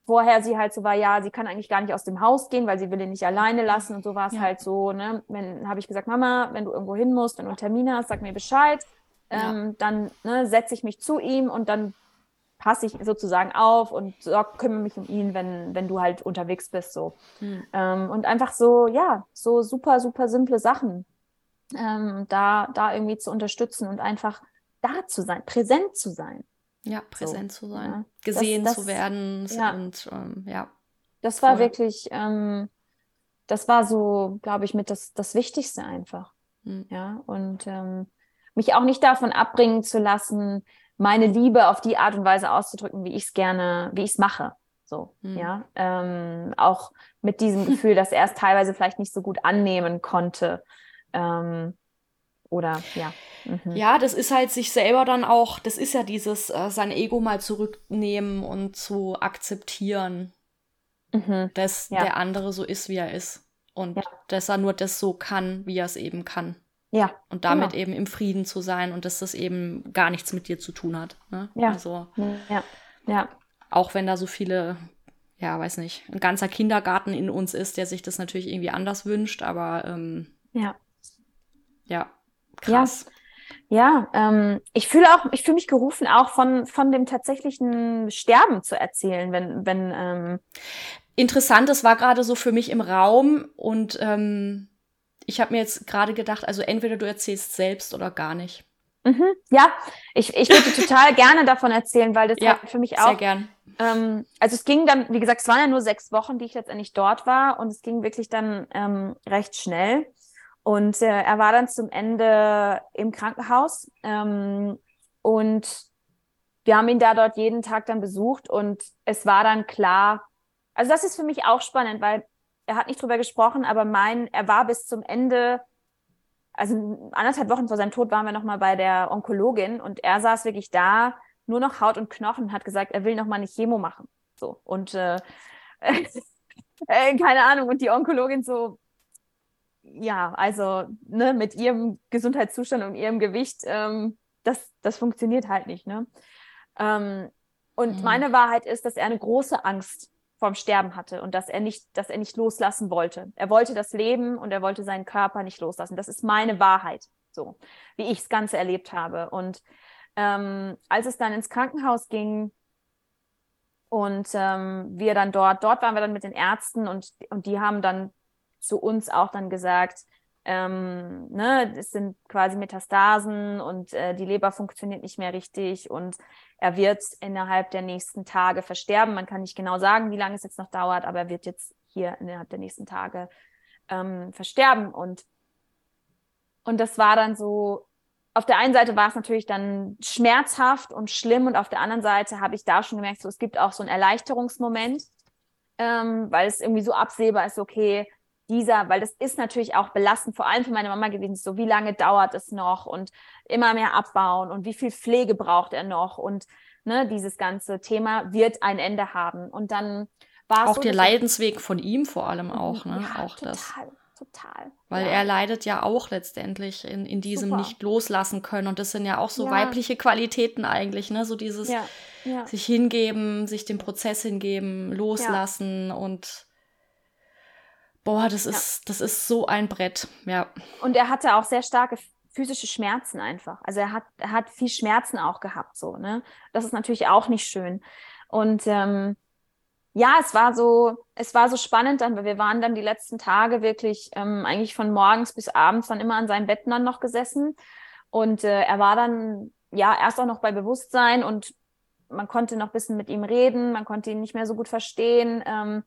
B: vorher sie halt so war, ja, sie kann eigentlich gar nicht aus dem Haus gehen, weil sie will ihn nicht alleine lassen. Und so war es ja. halt so, ne? Wenn habe ich gesagt, Mama, wenn du irgendwo hin musst, wenn du einen Termin hast, sag mir Bescheid. Ähm, ja. Dann ne, setze ich mich zu ihm und dann passe ich sozusagen auf und sorg, kümmere mich um ihn, wenn, wenn du halt unterwegs bist. So. Hm. Ähm, und einfach so, ja, so super, super simple Sachen. Ähm, da, da irgendwie zu unterstützen und einfach da zu sein, präsent zu sein.
A: Ja, präsent so, zu sein, ja. gesehen das, das, zu werden ja. und ähm, ja.
B: Das war Voll. wirklich, ähm, das war so, glaube ich, mit das, das Wichtigste einfach. Hm. Ja, und ähm, mich auch nicht davon abbringen zu lassen, meine Liebe auf die Art und Weise auszudrücken, wie ich es gerne, wie ich es mache. So, mhm. ja. Ähm, auch mit diesem Gefühl, dass er es teilweise vielleicht nicht so gut annehmen konnte. Ähm, oder ja.
A: Mhm. Ja, das ist halt sich selber dann auch, das ist ja dieses, äh, sein Ego mal zurücknehmen und zu akzeptieren, mhm. dass ja. der andere so ist, wie er ist. Und ja. dass er nur das so kann, wie er es eben kann. Ja. Und damit genau. eben im Frieden zu sein und dass das eben gar nichts mit dir zu tun hat. Ne?
B: Ja. Also, ja. Ja.
A: Auch wenn da so viele, ja, weiß nicht, ein ganzer Kindergarten in uns ist, der sich das natürlich irgendwie anders wünscht, aber ähm,
B: ja.
A: Ja, krass.
B: Ja, ja ähm, ich fühle auch, ich fühle mich gerufen, auch von, von dem tatsächlichen Sterben zu erzählen, wenn, wenn ähm
A: Interessant, das war gerade so für mich im Raum und ähm, ich habe mir jetzt gerade gedacht, also entweder du erzählst selbst oder gar nicht.
B: Mhm, ja, ich, ich würde total gerne davon erzählen, weil das ja, für mich auch.
A: Sehr gern.
B: Ähm, also es ging dann, wie gesagt, es waren ja nur sechs Wochen, die ich letztendlich dort war und es ging wirklich dann ähm, recht schnell. Und äh, er war dann zum Ende im Krankenhaus ähm, und wir haben ihn da dort jeden Tag dann besucht und es war dann klar, also das ist für mich auch spannend, weil er hat nicht drüber gesprochen, aber mein, er war bis zum Ende, also anderthalb Wochen vor seinem Tod waren wir nochmal bei der Onkologin und er saß wirklich da, nur noch Haut und Knochen, hat gesagt, er will nochmal eine Chemo machen. So. Und äh, äh, keine Ahnung, und die Onkologin so, ja, also ne, mit ihrem Gesundheitszustand und ihrem Gewicht, ähm, das, das funktioniert halt nicht. Ne? Ähm, und mhm. meine Wahrheit ist, dass er eine große Angst vorm Sterben hatte und dass er nicht, dass er nicht loslassen wollte. Er wollte das Leben und er wollte seinen Körper nicht loslassen. Das ist meine Wahrheit, so wie ich das Ganze erlebt habe. Und ähm, als es dann ins Krankenhaus ging und ähm, wir dann dort, dort waren wir dann mit den Ärzten und, und die haben dann zu uns auch dann gesagt, ähm, ne, es sind quasi Metastasen und äh, die Leber funktioniert nicht mehr richtig und er wird innerhalb der nächsten Tage versterben. Man kann nicht genau sagen, wie lange es jetzt noch dauert, aber er wird jetzt hier innerhalb der nächsten Tage ähm, versterben. Und, und das war dann so, auf der einen Seite war es natürlich dann schmerzhaft und schlimm und auf der anderen Seite habe ich da schon gemerkt, so, es gibt auch so einen Erleichterungsmoment, ähm, weil es irgendwie so absehbar ist, okay, dieser, weil das ist natürlich auch belastend, vor allem für meine Mama gewesen, so wie lange dauert es noch und immer mehr abbauen und wie viel Pflege braucht er noch und ne, dieses ganze Thema wird ein Ende haben. Und dann war
A: es. Auch so, der Leidensweg von ihm vor allem auch, ne?
B: Ja,
A: auch
B: total,
A: das.
B: Total.
A: Weil
B: ja.
A: er leidet ja auch letztendlich in, in diesem Super. nicht loslassen können. Und das sind ja auch so ja. weibliche Qualitäten eigentlich, ne? So dieses sich hingeben, sich dem Prozess hingeben, loslassen und Boah, das ist, ja. das ist so ein Brett, ja.
B: Und er hatte auch sehr starke physische Schmerzen einfach. Also er hat, er hat viel Schmerzen auch gehabt, so, ne? Das ist natürlich auch nicht schön. Und ähm, ja, es war so, es war so spannend dann, weil wir waren dann die letzten Tage wirklich ähm, eigentlich von morgens bis abends dann immer an seinem Bett dann noch gesessen Und äh, er war dann ja erst auch noch bei Bewusstsein und man konnte noch ein bisschen mit ihm reden, man konnte ihn nicht mehr so gut verstehen. Ähm,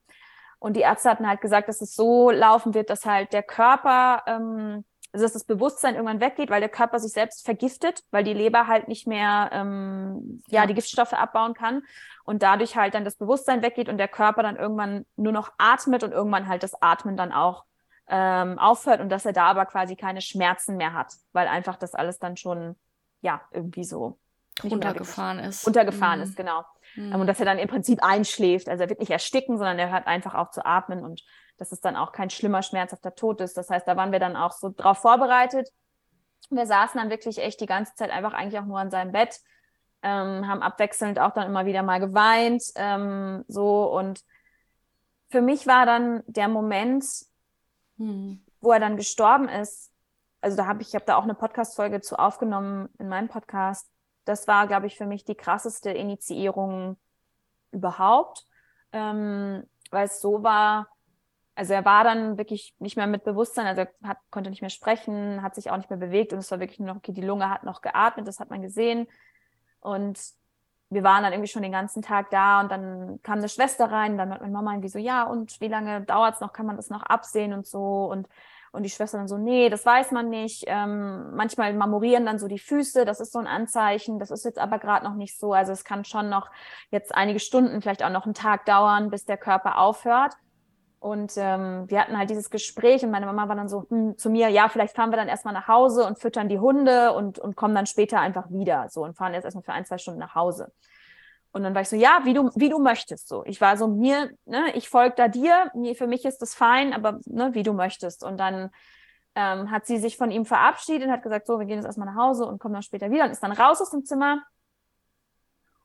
B: und die Ärzte hatten halt gesagt, dass es so laufen wird, dass halt der Körper, ähm, also dass das Bewusstsein irgendwann weggeht, weil der Körper sich selbst vergiftet, weil die Leber halt nicht mehr ähm, ja, die Giftstoffe abbauen kann und dadurch halt dann das Bewusstsein weggeht und der Körper dann irgendwann nur noch atmet und irgendwann halt das Atmen dann auch ähm, aufhört und dass er da aber quasi keine Schmerzen mehr hat, weil einfach das alles dann schon ja irgendwie so
A: runtergefahren ist.
B: Runtergefahren mhm. ist, genau. Mhm. und dass er dann im Prinzip einschläft. Also er wird nicht ersticken, sondern er hört einfach auf zu atmen und dass es dann auch kein schlimmer, schmerzhafter Tod ist. Das heißt, da waren wir dann auch so drauf vorbereitet. Wir saßen dann wirklich echt die ganze Zeit einfach eigentlich auch nur an seinem Bett, ähm, haben abwechselnd auch dann immer wieder mal geweint, ähm, so und für mich war dann der Moment, hm. wo er dann gestorben ist. Also da habe ich, ich habe da auch eine Podcast-Folge zu aufgenommen in meinem Podcast das war, glaube ich, für mich die krasseste Initiierung überhaupt, ähm, weil es so war, also er war dann wirklich nicht mehr mit Bewusstsein, also er hat, konnte nicht mehr sprechen, hat sich auch nicht mehr bewegt und es war wirklich nur noch, okay, die Lunge hat noch geatmet, das hat man gesehen. Und wir waren dann irgendwie schon den ganzen Tag da und dann kam eine Schwester rein, dann hat meine Mama irgendwie so, ja, und wie lange dauert es noch, kann man das noch absehen und so. Und und die Schwester dann so, nee, das weiß man nicht. Ähm, manchmal marmorieren dann so die Füße, das ist so ein Anzeichen. Das ist jetzt aber gerade noch nicht so. Also es kann schon noch jetzt einige Stunden, vielleicht auch noch einen Tag dauern, bis der Körper aufhört. Und ähm, wir hatten halt dieses Gespräch und meine Mama war dann so hm, zu mir, ja, vielleicht fahren wir dann erstmal nach Hause und füttern die Hunde und, und kommen dann später einfach wieder so und fahren jetzt erstmal für ein, zwei Stunden nach Hause. Und dann war ich so, ja, wie du, wie du möchtest. So, ich war so, mir, ne, ich folge da dir, mir, für mich ist das fein, aber ne, wie du möchtest. Und dann ähm, hat sie sich von ihm verabschiedet und hat gesagt, so, wir gehen jetzt erstmal nach Hause und kommen dann später wieder und ist dann raus aus dem Zimmer.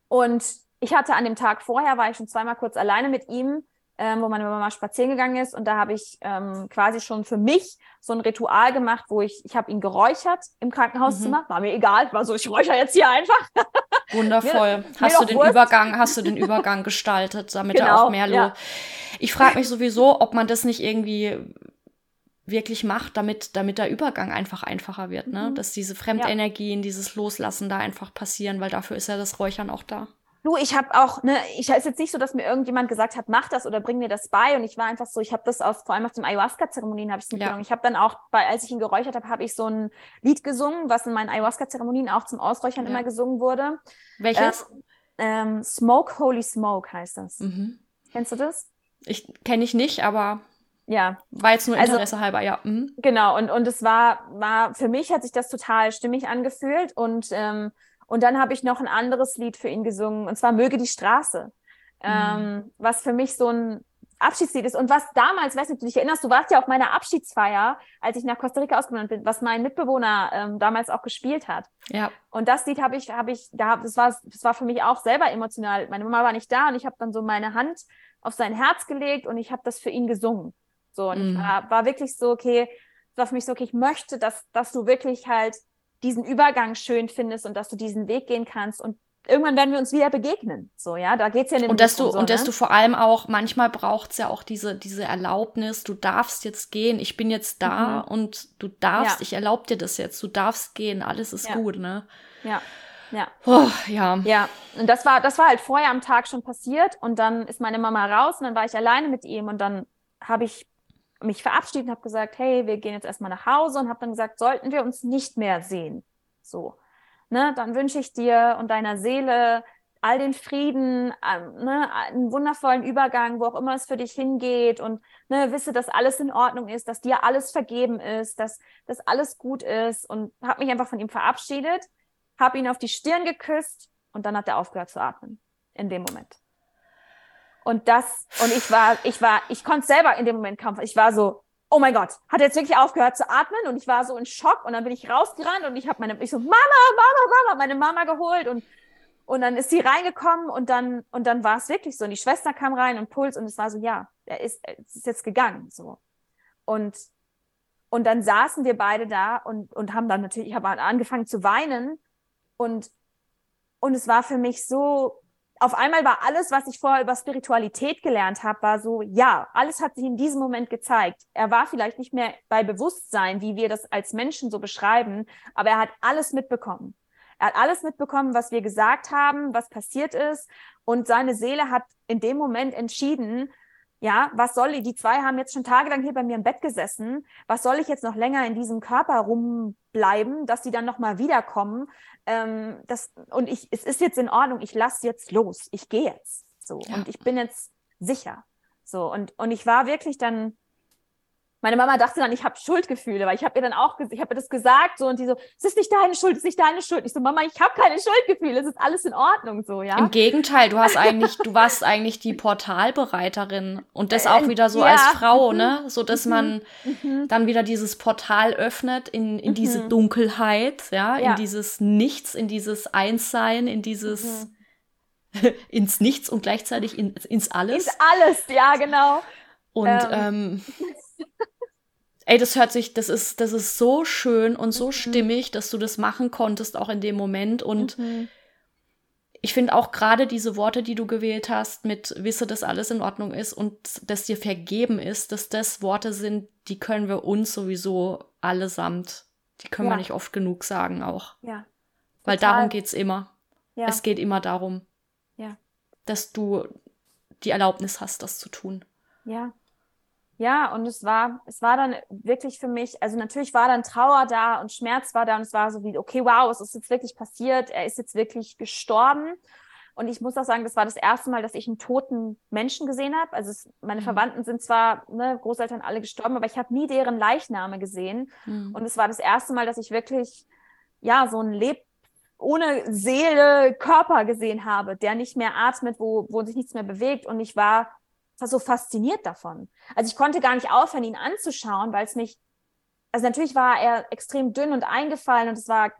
B: Und ich hatte an dem Tag vorher, war ich schon zweimal kurz alleine mit ihm, ähm, wo meine Mama spazieren gegangen ist. Und da habe ich ähm, quasi schon für mich so ein Ritual gemacht, wo ich, ich habe ihn geräuchert im Krankenhauszimmer. Mhm. War mir egal, war so, ich räuchere jetzt hier einfach.
A: Wundervoll. mir, hast mir du den Wurst. Übergang, hast du den Übergang gestaltet, damit genau, er auch mehr ja. Ich frage mich sowieso, ob man das nicht irgendwie wirklich macht, damit, damit der Übergang einfach einfacher wird, ne? Mhm. Dass diese Fremdenergien, ja. dieses Loslassen da einfach passieren, weil dafür ist ja das Räuchern auch da.
B: Du, ich habe auch, ne, ich ist jetzt nicht so, dass mir irgendjemand gesagt hat, mach das oder bring mir das bei. Und ich war einfach so, ich habe das aus, vor allem auf den Ayahuasca-Zeremonien habe ich es mitgenommen. Ja. Ich habe dann auch, bei, als ich ihn geräuchert habe, habe ich so ein Lied gesungen, was in meinen Ayahuasca-Zeremonien auch zum Ausräuchern ja. immer gesungen wurde.
A: Welches?
B: Ähm, ähm, Smoke Holy Smoke heißt das. Mhm. Kennst du das?
A: Ich kenne ich nicht, aber
B: ja.
A: War jetzt nur also Interesse also, halber, ja. Mhm.
B: Genau, und, und es war, war, für mich hat sich das total stimmig angefühlt und ähm, und dann habe ich noch ein anderes Lied für ihn gesungen, und zwar Möge die Straße, mhm. ähm, was für mich so ein Abschiedslied ist. Und was damals, weiß nicht, du dich erinnerst, du warst ja auf meiner Abschiedsfeier, als ich nach Costa Rica ausgewandert bin, was mein Mitbewohner ähm, damals auch gespielt hat.
A: Ja.
B: Und das Lied habe ich, habe ich, da, das war, das war für mich auch selber emotional. Meine Mama war nicht da und ich habe dann so meine Hand auf sein Herz gelegt und ich habe das für ihn gesungen. So, und mhm. war, war wirklich so, okay, war für mich so, okay, ich möchte, dass, dass du wirklich halt diesen Übergang schön findest und dass du diesen Weg gehen kannst und irgendwann werden wir uns wieder begegnen. So, ja, da geht's ja in den
A: Und dass du, so, und dass ne? du vor allem auch, manchmal braucht's ja auch diese, diese Erlaubnis, du darfst jetzt gehen, ich bin jetzt da mhm. und du darfst, ja. ich erlaub dir das jetzt, du darfst gehen, alles ist
B: ja.
A: gut, ne?
B: Ja. Ja.
A: Oh, ja.
B: Ja. Und das war, das war halt vorher am Tag schon passiert und dann ist meine Mama raus und dann war ich alleine mit ihm und dann habe ich mich verabschiedet und habe gesagt, hey, wir gehen jetzt erstmal nach Hause und habe dann gesagt, sollten wir uns nicht mehr sehen. So, ne, dann wünsche ich dir und deiner Seele all den Frieden, ähm, ne, einen wundervollen Übergang, wo auch immer es für dich hingeht und ne, wisse, dass alles in Ordnung ist, dass dir alles vergeben ist, dass, dass alles gut ist und habe mich einfach von ihm verabschiedet, habe ihn auf die Stirn geküsst und dann hat er aufgehört zu atmen in dem Moment. Und das, und ich war, ich war, ich konnte selber in dem Moment kaum, ich war so, oh mein Gott, hat jetzt wirklich aufgehört zu atmen? Und ich war so in Schock und dann bin ich rausgerannt und ich habe meine, ich so, Mama, Mama, Mama, meine Mama geholt und, und dann ist sie reingekommen und dann, und dann war es wirklich so. Und die Schwester kam rein und Puls und es war so, ja, er ist, er ist jetzt gegangen, so. Und, und dann saßen wir beide da und, und haben dann natürlich, ich habe angefangen zu weinen und, und es war für mich so auf einmal war alles, was ich vorher über Spiritualität gelernt habe, war so, ja, alles hat sich in diesem Moment gezeigt. Er war vielleicht nicht mehr bei Bewusstsein, wie wir das als Menschen so beschreiben, aber er hat alles mitbekommen. Er hat alles mitbekommen, was wir gesagt haben, was passiert ist. Und seine Seele hat in dem Moment entschieden, ja, was soll ich? Die zwei haben jetzt schon tagelang hier bei mir im Bett gesessen. Was soll ich jetzt noch länger in diesem Körper rumbleiben, dass die dann nochmal wiederkommen? Ähm, das, und ich, es ist jetzt in Ordnung, ich lasse jetzt los, ich gehe jetzt. So. Ja. Und ich bin jetzt sicher. So. Und, und ich war wirklich dann meine Mama dachte dann, ich habe Schuldgefühle, weil ich habe ihr dann auch, ich habe ihr das gesagt so und die so, es ist nicht deine Schuld, es ist nicht deine Schuld. Ich so, Mama, ich habe keine Schuldgefühle, es ist alles in Ordnung so, ja.
A: Im Gegenteil, du hast eigentlich, du warst eigentlich die Portalbereiterin und das auch wieder so ja. als Frau, mhm. ne, so dass mhm. man mhm. dann wieder dieses Portal öffnet in in diese mhm. Dunkelheit, ja, ja, in dieses Nichts, in dieses Einssein, in dieses mhm. ins Nichts und gleichzeitig in, ins Alles.
B: Ins Alles, ja, genau.
A: Und ähm, ähm Ey, das hört sich, das ist, das ist so schön und so mhm. stimmig, dass du das machen konntest, auch in dem Moment. Und mhm. ich finde auch gerade diese Worte, die du gewählt hast, mit wisse, dass alles in Ordnung ist und dass dir vergeben ist, dass das Worte sind, die können wir uns sowieso allesamt, die können ja. wir nicht oft genug sagen auch.
B: Ja.
A: Weil Total. darum geht's immer. Ja. Es geht immer darum,
B: ja.
A: dass du die Erlaubnis hast, das zu tun.
B: Ja. Ja, und es war, es war dann wirklich für mich, also natürlich war dann Trauer da und Schmerz war da und es war so wie, okay, wow, es ist jetzt wirklich passiert, er ist jetzt wirklich gestorben. Und ich muss auch sagen, das war das erste Mal, dass ich einen toten Menschen gesehen habe. Also es, meine mhm. Verwandten sind zwar, ne, Großeltern alle gestorben, aber ich habe nie deren Leichname gesehen. Mhm. Und es war das erste Mal, dass ich wirklich, ja, so ein Leb ohne Seele Körper gesehen habe, der nicht mehr atmet, wo, wo sich nichts mehr bewegt. Und ich war war so fasziniert davon. Also ich konnte gar nicht aufhören, ihn anzuschauen, weil es mich, also natürlich war er extrem dünn und eingefallen und es war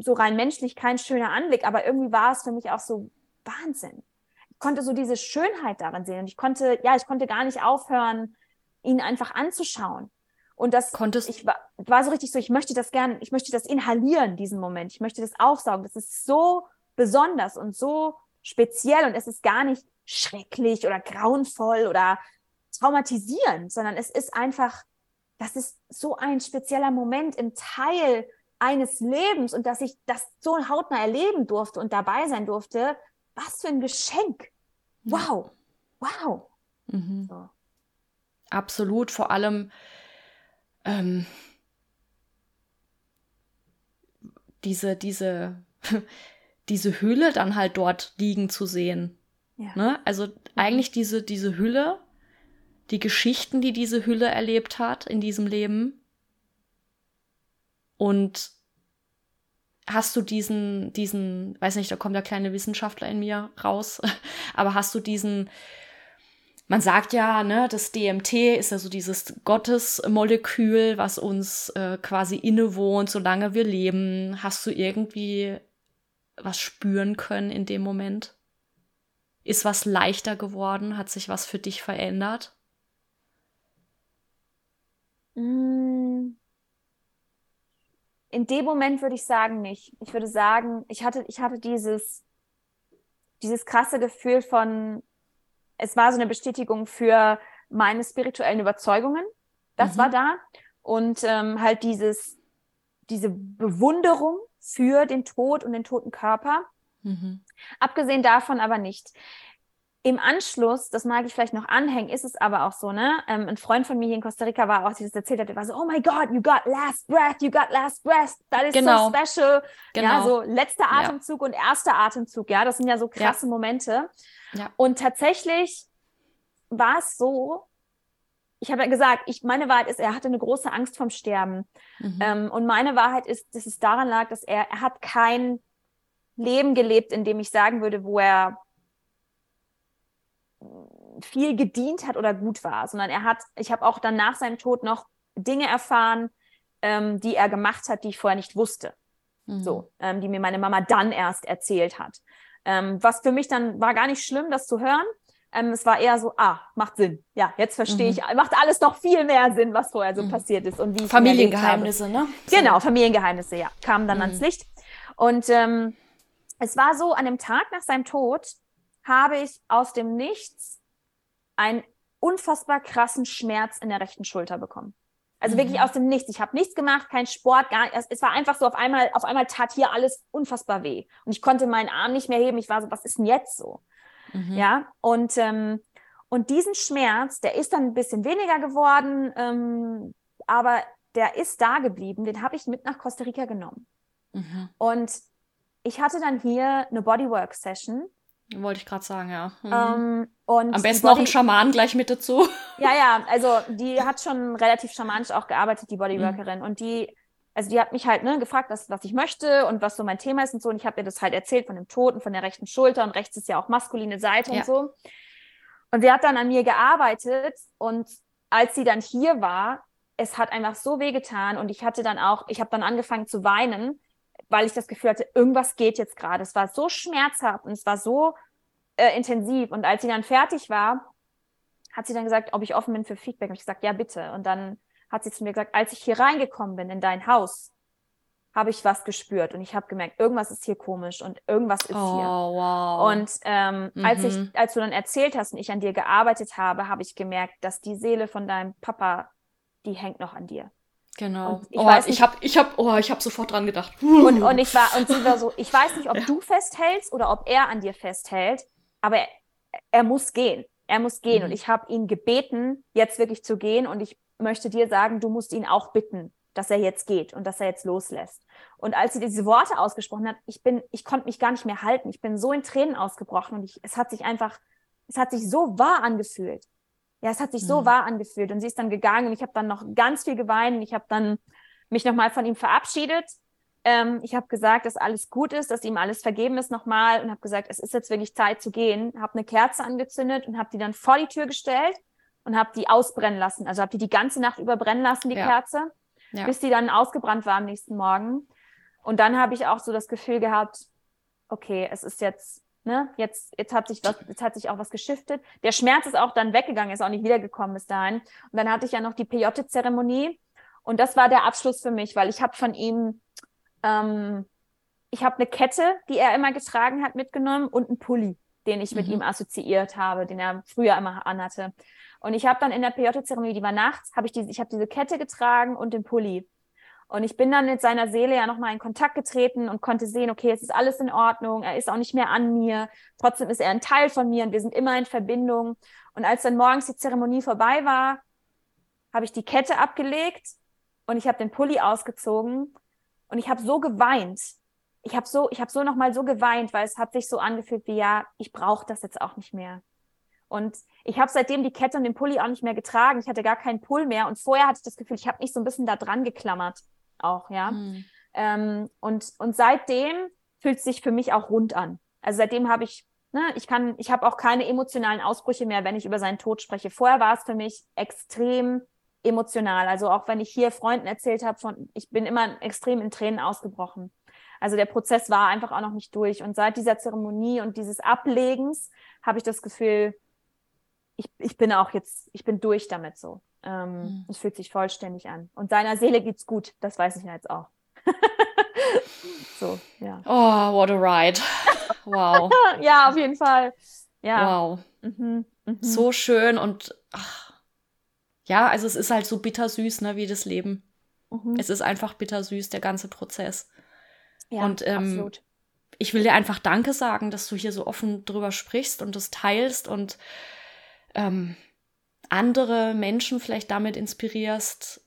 B: so rein menschlich kein schöner Anblick, aber irgendwie war es für mich auch so Wahnsinn. Ich konnte so diese Schönheit darin sehen und ich konnte, ja, ich konnte gar nicht aufhören, ihn einfach anzuschauen. Und das
A: Konntest
B: ich war, war so richtig so, ich möchte das gern, ich möchte das inhalieren, diesen Moment. Ich möchte das aufsaugen. Das ist so besonders und so speziell und es ist gar nicht schrecklich oder grauenvoll oder traumatisierend, sondern es ist einfach, das ist so ein spezieller Moment im Teil eines Lebens und dass ich das so hautnah erleben durfte und dabei sein durfte, was für ein Geschenk. Wow, wow.
A: Mhm. So. Absolut, vor allem ähm, diese, diese, diese Hülle dann halt dort liegen zu sehen. Ja. Ne? Also mhm. eigentlich diese, diese Hülle, die Geschichten, die diese Hülle erlebt hat in diesem Leben. Und hast du diesen, diesen, weiß nicht, da kommt der kleine Wissenschaftler in mir raus, aber hast du diesen, man sagt ja, ne, das DMT ist ja so dieses Gottesmolekül, was uns äh, quasi innewohnt, solange wir leben. Hast du irgendwie was spüren können in dem Moment? Ist was leichter geworden? Hat sich was für dich verändert?
B: Mm. In dem Moment würde ich sagen nicht. Ich würde sagen, ich hatte, ich hatte dieses, dieses krasse Gefühl von, es war so eine Bestätigung für meine spirituellen Überzeugungen. Das mhm. war da. Und ähm, halt dieses, diese Bewunderung für den Tod und den toten Körper. Mhm. Abgesehen davon aber nicht. Im Anschluss, das mag ich vielleicht noch anhängen, ist es aber auch so, ne? Ähm, ein Freund von mir hier in Costa Rica war auch, die das erzählt hat, der war so, oh my God, you got last breath, you got last breath, that is genau. so special. Genau. Ja, so letzter Atemzug ja. und erster Atemzug, ja, das sind ja so krasse ja. Momente. Ja. Und tatsächlich war es so, ich habe ja gesagt, ich, meine Wahrheit ist, er hatte eine große Angst vom Sterben. Mhm. Ähm, und meine Wahrheit ist, dass es daran lag, dass er, er hat kein Leben gelebt, in dem ich sagen würde, wo er viel gedient hat oder gut war, sondern er hat, ich habe auch dann nach seinem Tod noch Dinge erfahren, ähm, die er gemacht hat, die ich vorher nicht wusste. Mhm. So, ähm, die mir meine Mama dann erst erzählt hat. Ähm, was für mich dann war gar nicht schlimm, das zu hören. Ähm, es war eher so, ah, macht Sinn. Ja, jetzt verstehe mhm. ich, macht alles noch viel mehr Sinn, was vorher so mhm. passiert ist und wie
A: Familiengeheimnisse, ne?
B: Genau, Familiengeheimnisse, ja, kamen dann ans mhm. Licht. Und ähm, es war so, an dem Tag nach seinem Tod habe ich aus dem Nichts einen unfassbar krassen Schmerz in der rechten Schulter bekommen. Also mhm. wirklich aus dem Nichts. Ich habe nichts gemacht, kein Sport, gar es, es war einfach so auf einmal, auf einmal tat hier alles unfassbar weh. Und ich konnte meinen Arm nicht mehr heben. Ich war so, was ist denn jetzt so? Mhm. Ja, und, ähm, und diesen Schmerz, der ist dann ein bisschen weniger geworden, ähm, aber der ist da geblieben. Den habe ich mit nach Costa Rica genommen. Mhm. Und ich hatte dann hier eine Bodywork-Session
A: wollte ich gerade sagen, ja.
B: Mhm. Ähm, und
A: Am besten noch ein Schaman gleich mit dazu.
B: Ja, ja, also die hat schon relativ schamanisch auch gearbeitet, die Bodyworkerin. Mhm. Und die, also die hat mich halt ne, gefragt, was, was ich möchte und was so mein Thema ist und so. Und ich habe ihr das halt erzählt von dem Toten, von der rechten Schulter und rechts ist ja auch maskuline Seite ja. und so. Und sie hat dann an mir gearbeitet und als sie dann hier war, es hat einfach so wehgetan und ich hatte dann auch, ich habe dann angefangen zu weinen, weil ich das Gefühl hatte, irgendwas geht jetzt gerade. Es war so schmerzhaft und es war so äh, intensiv. Und als sie dann fertig war, hat sie dann gesagt, ob ich offen bin für Feedback. Und ich gesagt, ja, bitte. Und dann hat sie zu mir gesagt, als ich hier reingekommen bin in dein Haus, habe ich was gespürt und ich habe gemerkt, irgendwas ist hier komisch und irgendwas ist
A: oh,
B: hier.
A: Wow.
B: Und ähm, mhm. als ich, mhm. als du dann erzählt hast und ich an dir gearbeitet habe, habe ich gemerkt, dass die Seele von deinem Papa, die hängt noch an dir.
A: Genau. Und ich, oh, weiß nicht, ich habe ich hab, oh, ich hab sofort dran gedacht.
B: Und, und ich war, und sie war so, ich weiß nicht, ob ja. du festhältst oder ob er an dir festhält, aber er, er muss gehen. Er muss gehen. Mhm. Und ich habe ihn gebeten, jetzt wirklich zu gehen. Und ich möchte dir sagen, du musst ihn auch bitten, dass er jetzt geht und dass er jetzt loslässt. Und als sie diese Worte ausgesprochen hat, ich bin, ich konnte mich gar nicht mehr halten. Ich bin so in Tränen ausgebrochen und ich, es hat sich einfach, es hat sich so wahr angefühlt. Ja, es hat sich so mhm. wahr angefühlt. Und sie ist dann gegangen und ich habe dann noch ganz viel geweint. Ich habe dann mich nochmal von ihm verabschiedet. Ähm, ich habe gesagt, dass alles gut ist, dass ihm alles vergeben ist nochmal und habe gesagt, es ist jetzt wirklich Zeit zu gehen. Habe eine Kerze angezündet und habe die dann vor die Tür gestellt und habe die ausbrennen lassen. Also habe die die ganze Nacht überbrennen lassen, die ja. Kerze, ja. bis die dann ausgebrannt war am nächsten Morgen. Und dann habe ich auch so das Gefühl gehabt, okay, es ist jetzt Ne? Jetzt, jetzt, hat sich was, jetzt hat sich auch was geschiftet. Der Schmerz ist auch dann weggegangen, ist auch nicht wiedergekommen bis dahin. Und dann hatte ich ja noch die Peyote-Zeremonie. Und das war der Abschluss für mich, weil ich habe von ihm, ähm, ich habe eine Kette, die er immer getragen hat, mitgenommen und einen Pulli, den ich mit mhm. ihm assoziiert habe, den er früher immer anhatte. Und ich habe dann in der Peyote-Zeremonie, die war nachts, habe ich diese, ich habe diese Kette getragen und den Pulli. Und ich bin dann mit seiner Seele ja nochmal in Kontakt getreten und konnte sehen, okay, es ist alles in Ordnung, er ist auch nicht mehr an mir, trotzdem ist er ein Teil von mir und wir sind immer in Verbindung. Und als dann morgens die Zeremonie vorbei war, habe ich die Kette abgelegt und ich habe den Pulli ausgezogen und ich habe so geweint. Ich habe so, ich habe so nochmal so geweint, weil es hat sich so angefühlt wie, ja, ich brauche das jetzt auch nicht mehr. Und ich habe seitdem die Kette und den Pulli auch nicht mehr getragen. Ich hatte gar keinen Pull mehr. Und vorher hatte ich das Gefühl, ich habe mich so ein bisschen da dran geklammert auch, ja. Mhm. Ähm, und, und seitdem fühlt es sich für mich auch rund an. Also seitdem habe ich, ne, ich kann, ich habe auch keine emotionalen Ausbrüche mehr, wenn ich über seinen Tod spreche. Vorher war es für mich extrem emotional. Also auch wenn ich hier Freunden erzählt habe von, ich bin immer extrem in Tränen ausgebrochen. Also der Prozess war einfach auch noch nicht durch. Und seit dieser Zeremonie und dieses Ablegens habe ich das Gefühl, ich, ich bin auch jetzt, ich bin durch damit so. Ähm, mhm. Es fühlt sich vollständig an. Und seiner Seele geht's gut. Das weiß ich jetzt auch. so, ja.
A: Oh, what a ride. Wow.
B: ja, auf jeden Fall. Ja.
A: Wow. Mhm. Mhm. So schön und ach. ja, also es ist halt so bittersüß, ne, wie das Leben. Mhm. Es ist einfach bittersüß, der ganze Prozess. Ja, und ähm, absolut. ich will dir einfach Danke sagen, dass du hier so offen drüber sprichst und das teilst und ähm, andere Menschen vielleicht damit inspirierst,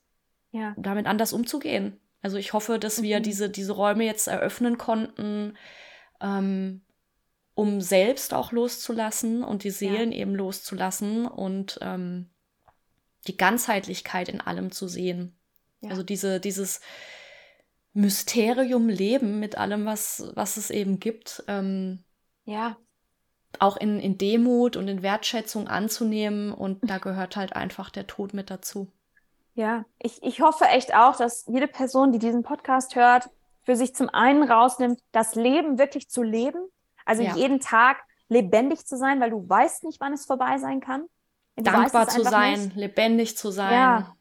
A: ja. damit anders umzugehen. Also ich hoffe, dass wir mhm. diese, diese Räume jetzt eröffnen konnten, ähm, um selbst auch loszulassen und die Seelen ja. eben loszulassen und ähm, die Ganzheitlichkeit in allem zu sehen. Ja. Also diese, dieses Mysterium Leben mit allem, was, was es eben gibt. Ähm,
B: ja
A: auch in, in Demut und in Wertschätzung anzunehmen. Und da gehört halt einfach der Tod mit dazu.
B: Ja, ich, ich hoffe echt auch, dass jede Person, die diesen Podcast hört, für sich zum einen rausnimmt, das Leben wirklich zu leben. Also ja. jeden Tag lebendig zu sein, weil du weißt nicht, wann es vorbei sein kann.
A: Du Dankbar zu sein, nicht. lebendig zu sein. Ja.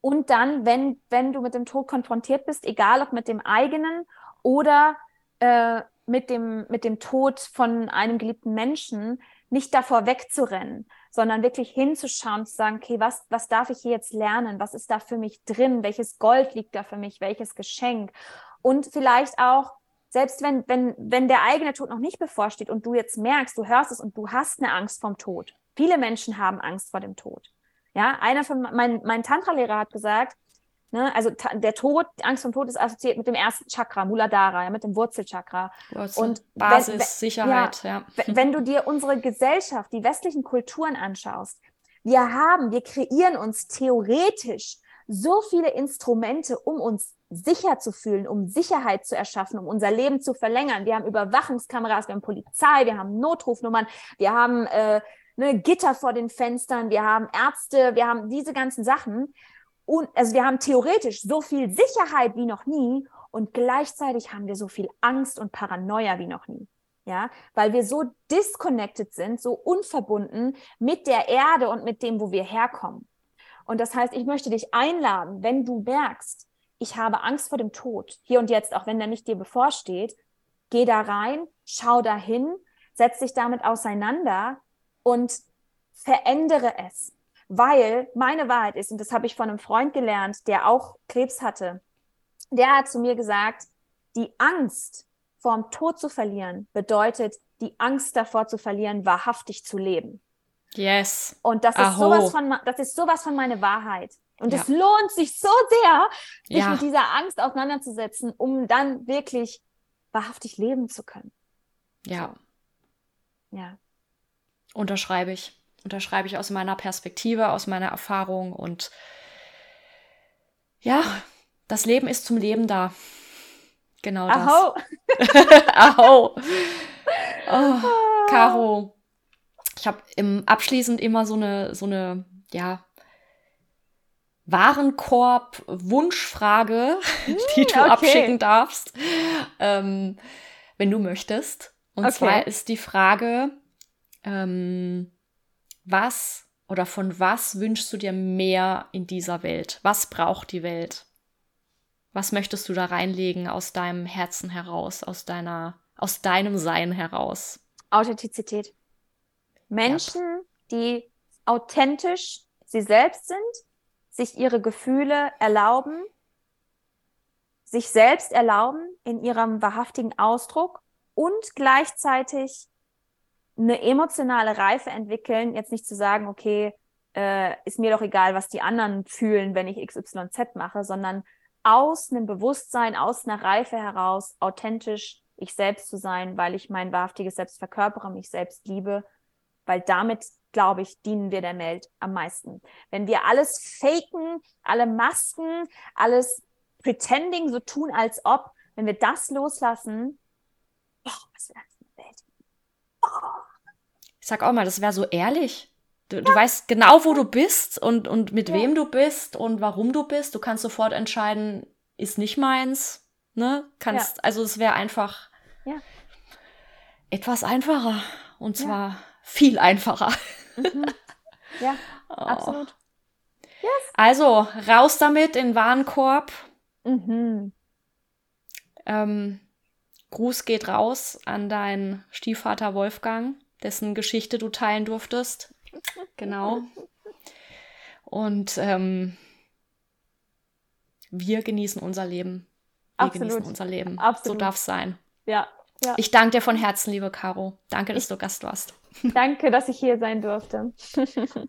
B: Und dann, wenn, wenn du mit dem Tod konfrontiert bist, egal ob mit dem eigenen oder äh, mit dem, mit dem Tod von einem geliebten Menschen nicht davor wegzurennen, sondern wirklich hinzuschauen, zu sagen, okay, was, was darf ich hier jetzt lernen? Was ist da für mich drin? Welches Gold liegt da für mich? Welches Geschenk? Und vielleicht auch, selbst wenn, wenn, wenn der eigene Tod noch nicht bevorsteht und du jetzt merkst, du hörst es und du hast eine Angst vom Tod. Viele Menschen haben Angst vor dem Tod. Ja, einer von mein, mein Tantra-Lehrer hat gesagt, Ne? Also der Tod, Angst vom Tod ist assoziiert mit dem ersten Chakra, Muladhara, ja, mit dem Wurzelchakra.
A: Wurzel, und Basis, wenn, Sicherheit, ja,
B: ja. Wenn du dir unsere Gesellschaft, die westlichen Kulturen anschaust, wir haben, wir kreieren uns theoretisch so viele Instrumente, um uns sicher zu fühlen, um Sicherheit zu erschaffen, um unser Leben zu verlängern. Wir haben Überwachungskameras, wir haben Polizei, wir haben Notrufnummern, wir haben äh, ne, Gitter vor den Fenstern, wir haben Ärzte, wir haben diese ganzen Sachen und also wir haben theoretisch so viel Sicherheit wie noch nie und gleichzeitig haben wir so viel Angst und Paranoia wie noch nie. Ja, weil wir so disconnected sind, so unverbunden mit der Erde und mit dem, wo wir herkommen. Und das heißt, ich möchte dich einladen, wenn du merkst, ich habe Angst vor dem Tod, hier und jetzt, auch wenn der nicht dir bevorsteht, geh da rein, schau dahin, setz dich damit auseinander und verändere es. Weil meine Wahrheit ist, und das habe ich von einem Freund gelernt, der auch Krebs hatte, der hat zu mir gesagt, die Angst vorm Tod zu verlieren bedeutet, die Angst davor zu verlieren, wahrhaftig zu leben.
A: Yes.
B: Und das ist sowas von, das ist sowas von meine Wahrheit. Und ja. es lohnt sich so sehr, sich ja. mit dieser Angst auseinanderzusetzen, um dann wirklich wahrhaftig leben zu können.
A: Ja.
B: Ja.
A: Unterschreibe ich unterschreibe ich aus meiner Perspektive, aus meiner Erfahrung und ja, das Leben ist zum Leben da. Genau das. Aho. Aho. Oh, Caro, ich habe im abschließend immer so eine so eine ja Warenkorb Wunschfrage, die du okay. abschicken darfst, ähm, wenn du möchtest. Und okay. zwar ist die Frage, ähm, was oder von was wünschst du dir mehr in dieser Welt? Was braucht die Welt? Was möchtest du da reinlegen aus deinem Herzen heraus, aus deiner, aus deinem Sein heraus?
B: Authentizität. Menschen, ja. die authentisch sie selbst sind, sich ihre Gefühle erlauben, sich selbst erlauben in ihrem wahrhaftigen Ausdruck und gleichzeitig eine emotionale Reife entwickeln, jetzt nicht zu sagen, okay, äh, ist mir doch egal, was die anderen fühlen, wenn ich XYZ mache, sondern aus einem Bewusstsein, aus einer Reife heraus, authentisch ich selbst zu sein, weil ich mein wahrhaftiges Selbst verkörpere, mich selbst liebe, weil damit, glaube ich, dienen wir der Welt am meisten. Wenn wir alles faken, alle Masken, alles pretending, so tun, als ob, wenn wir das loslassen, oh, was wäre das eine Welt?
A: Oh, sag auch mal, das wäre so ehrlich. Du, ja. du, weißt genau, wo du bist und, und mit ja. wem du bist und warum du bist. Du kannst sofort entscheiden, ist nicht meins. Ne? Kannst, ja. also es wäre einfach etwas einfacher. Und zwar viel einfacher.
B: Mhm. Ja, oh. absolut.
A: Yes. Also, raus damit in Warenkorb. Mhm. Ähm, Gruß geht raus an deinen Stiefvater Wolfgang dessen Geschichte du teilen durftest. Genau. Und ähm, wir genießen unser Leben. Wir Absolut. genießen unser Leben. Absolut. So darf es sein.
B: Ja, ja.
A: Ich danke dir von Herzen, liebe Caro. Danke, dass ich, du Gast warst.
B: Danke, dass ich hier sein durfte.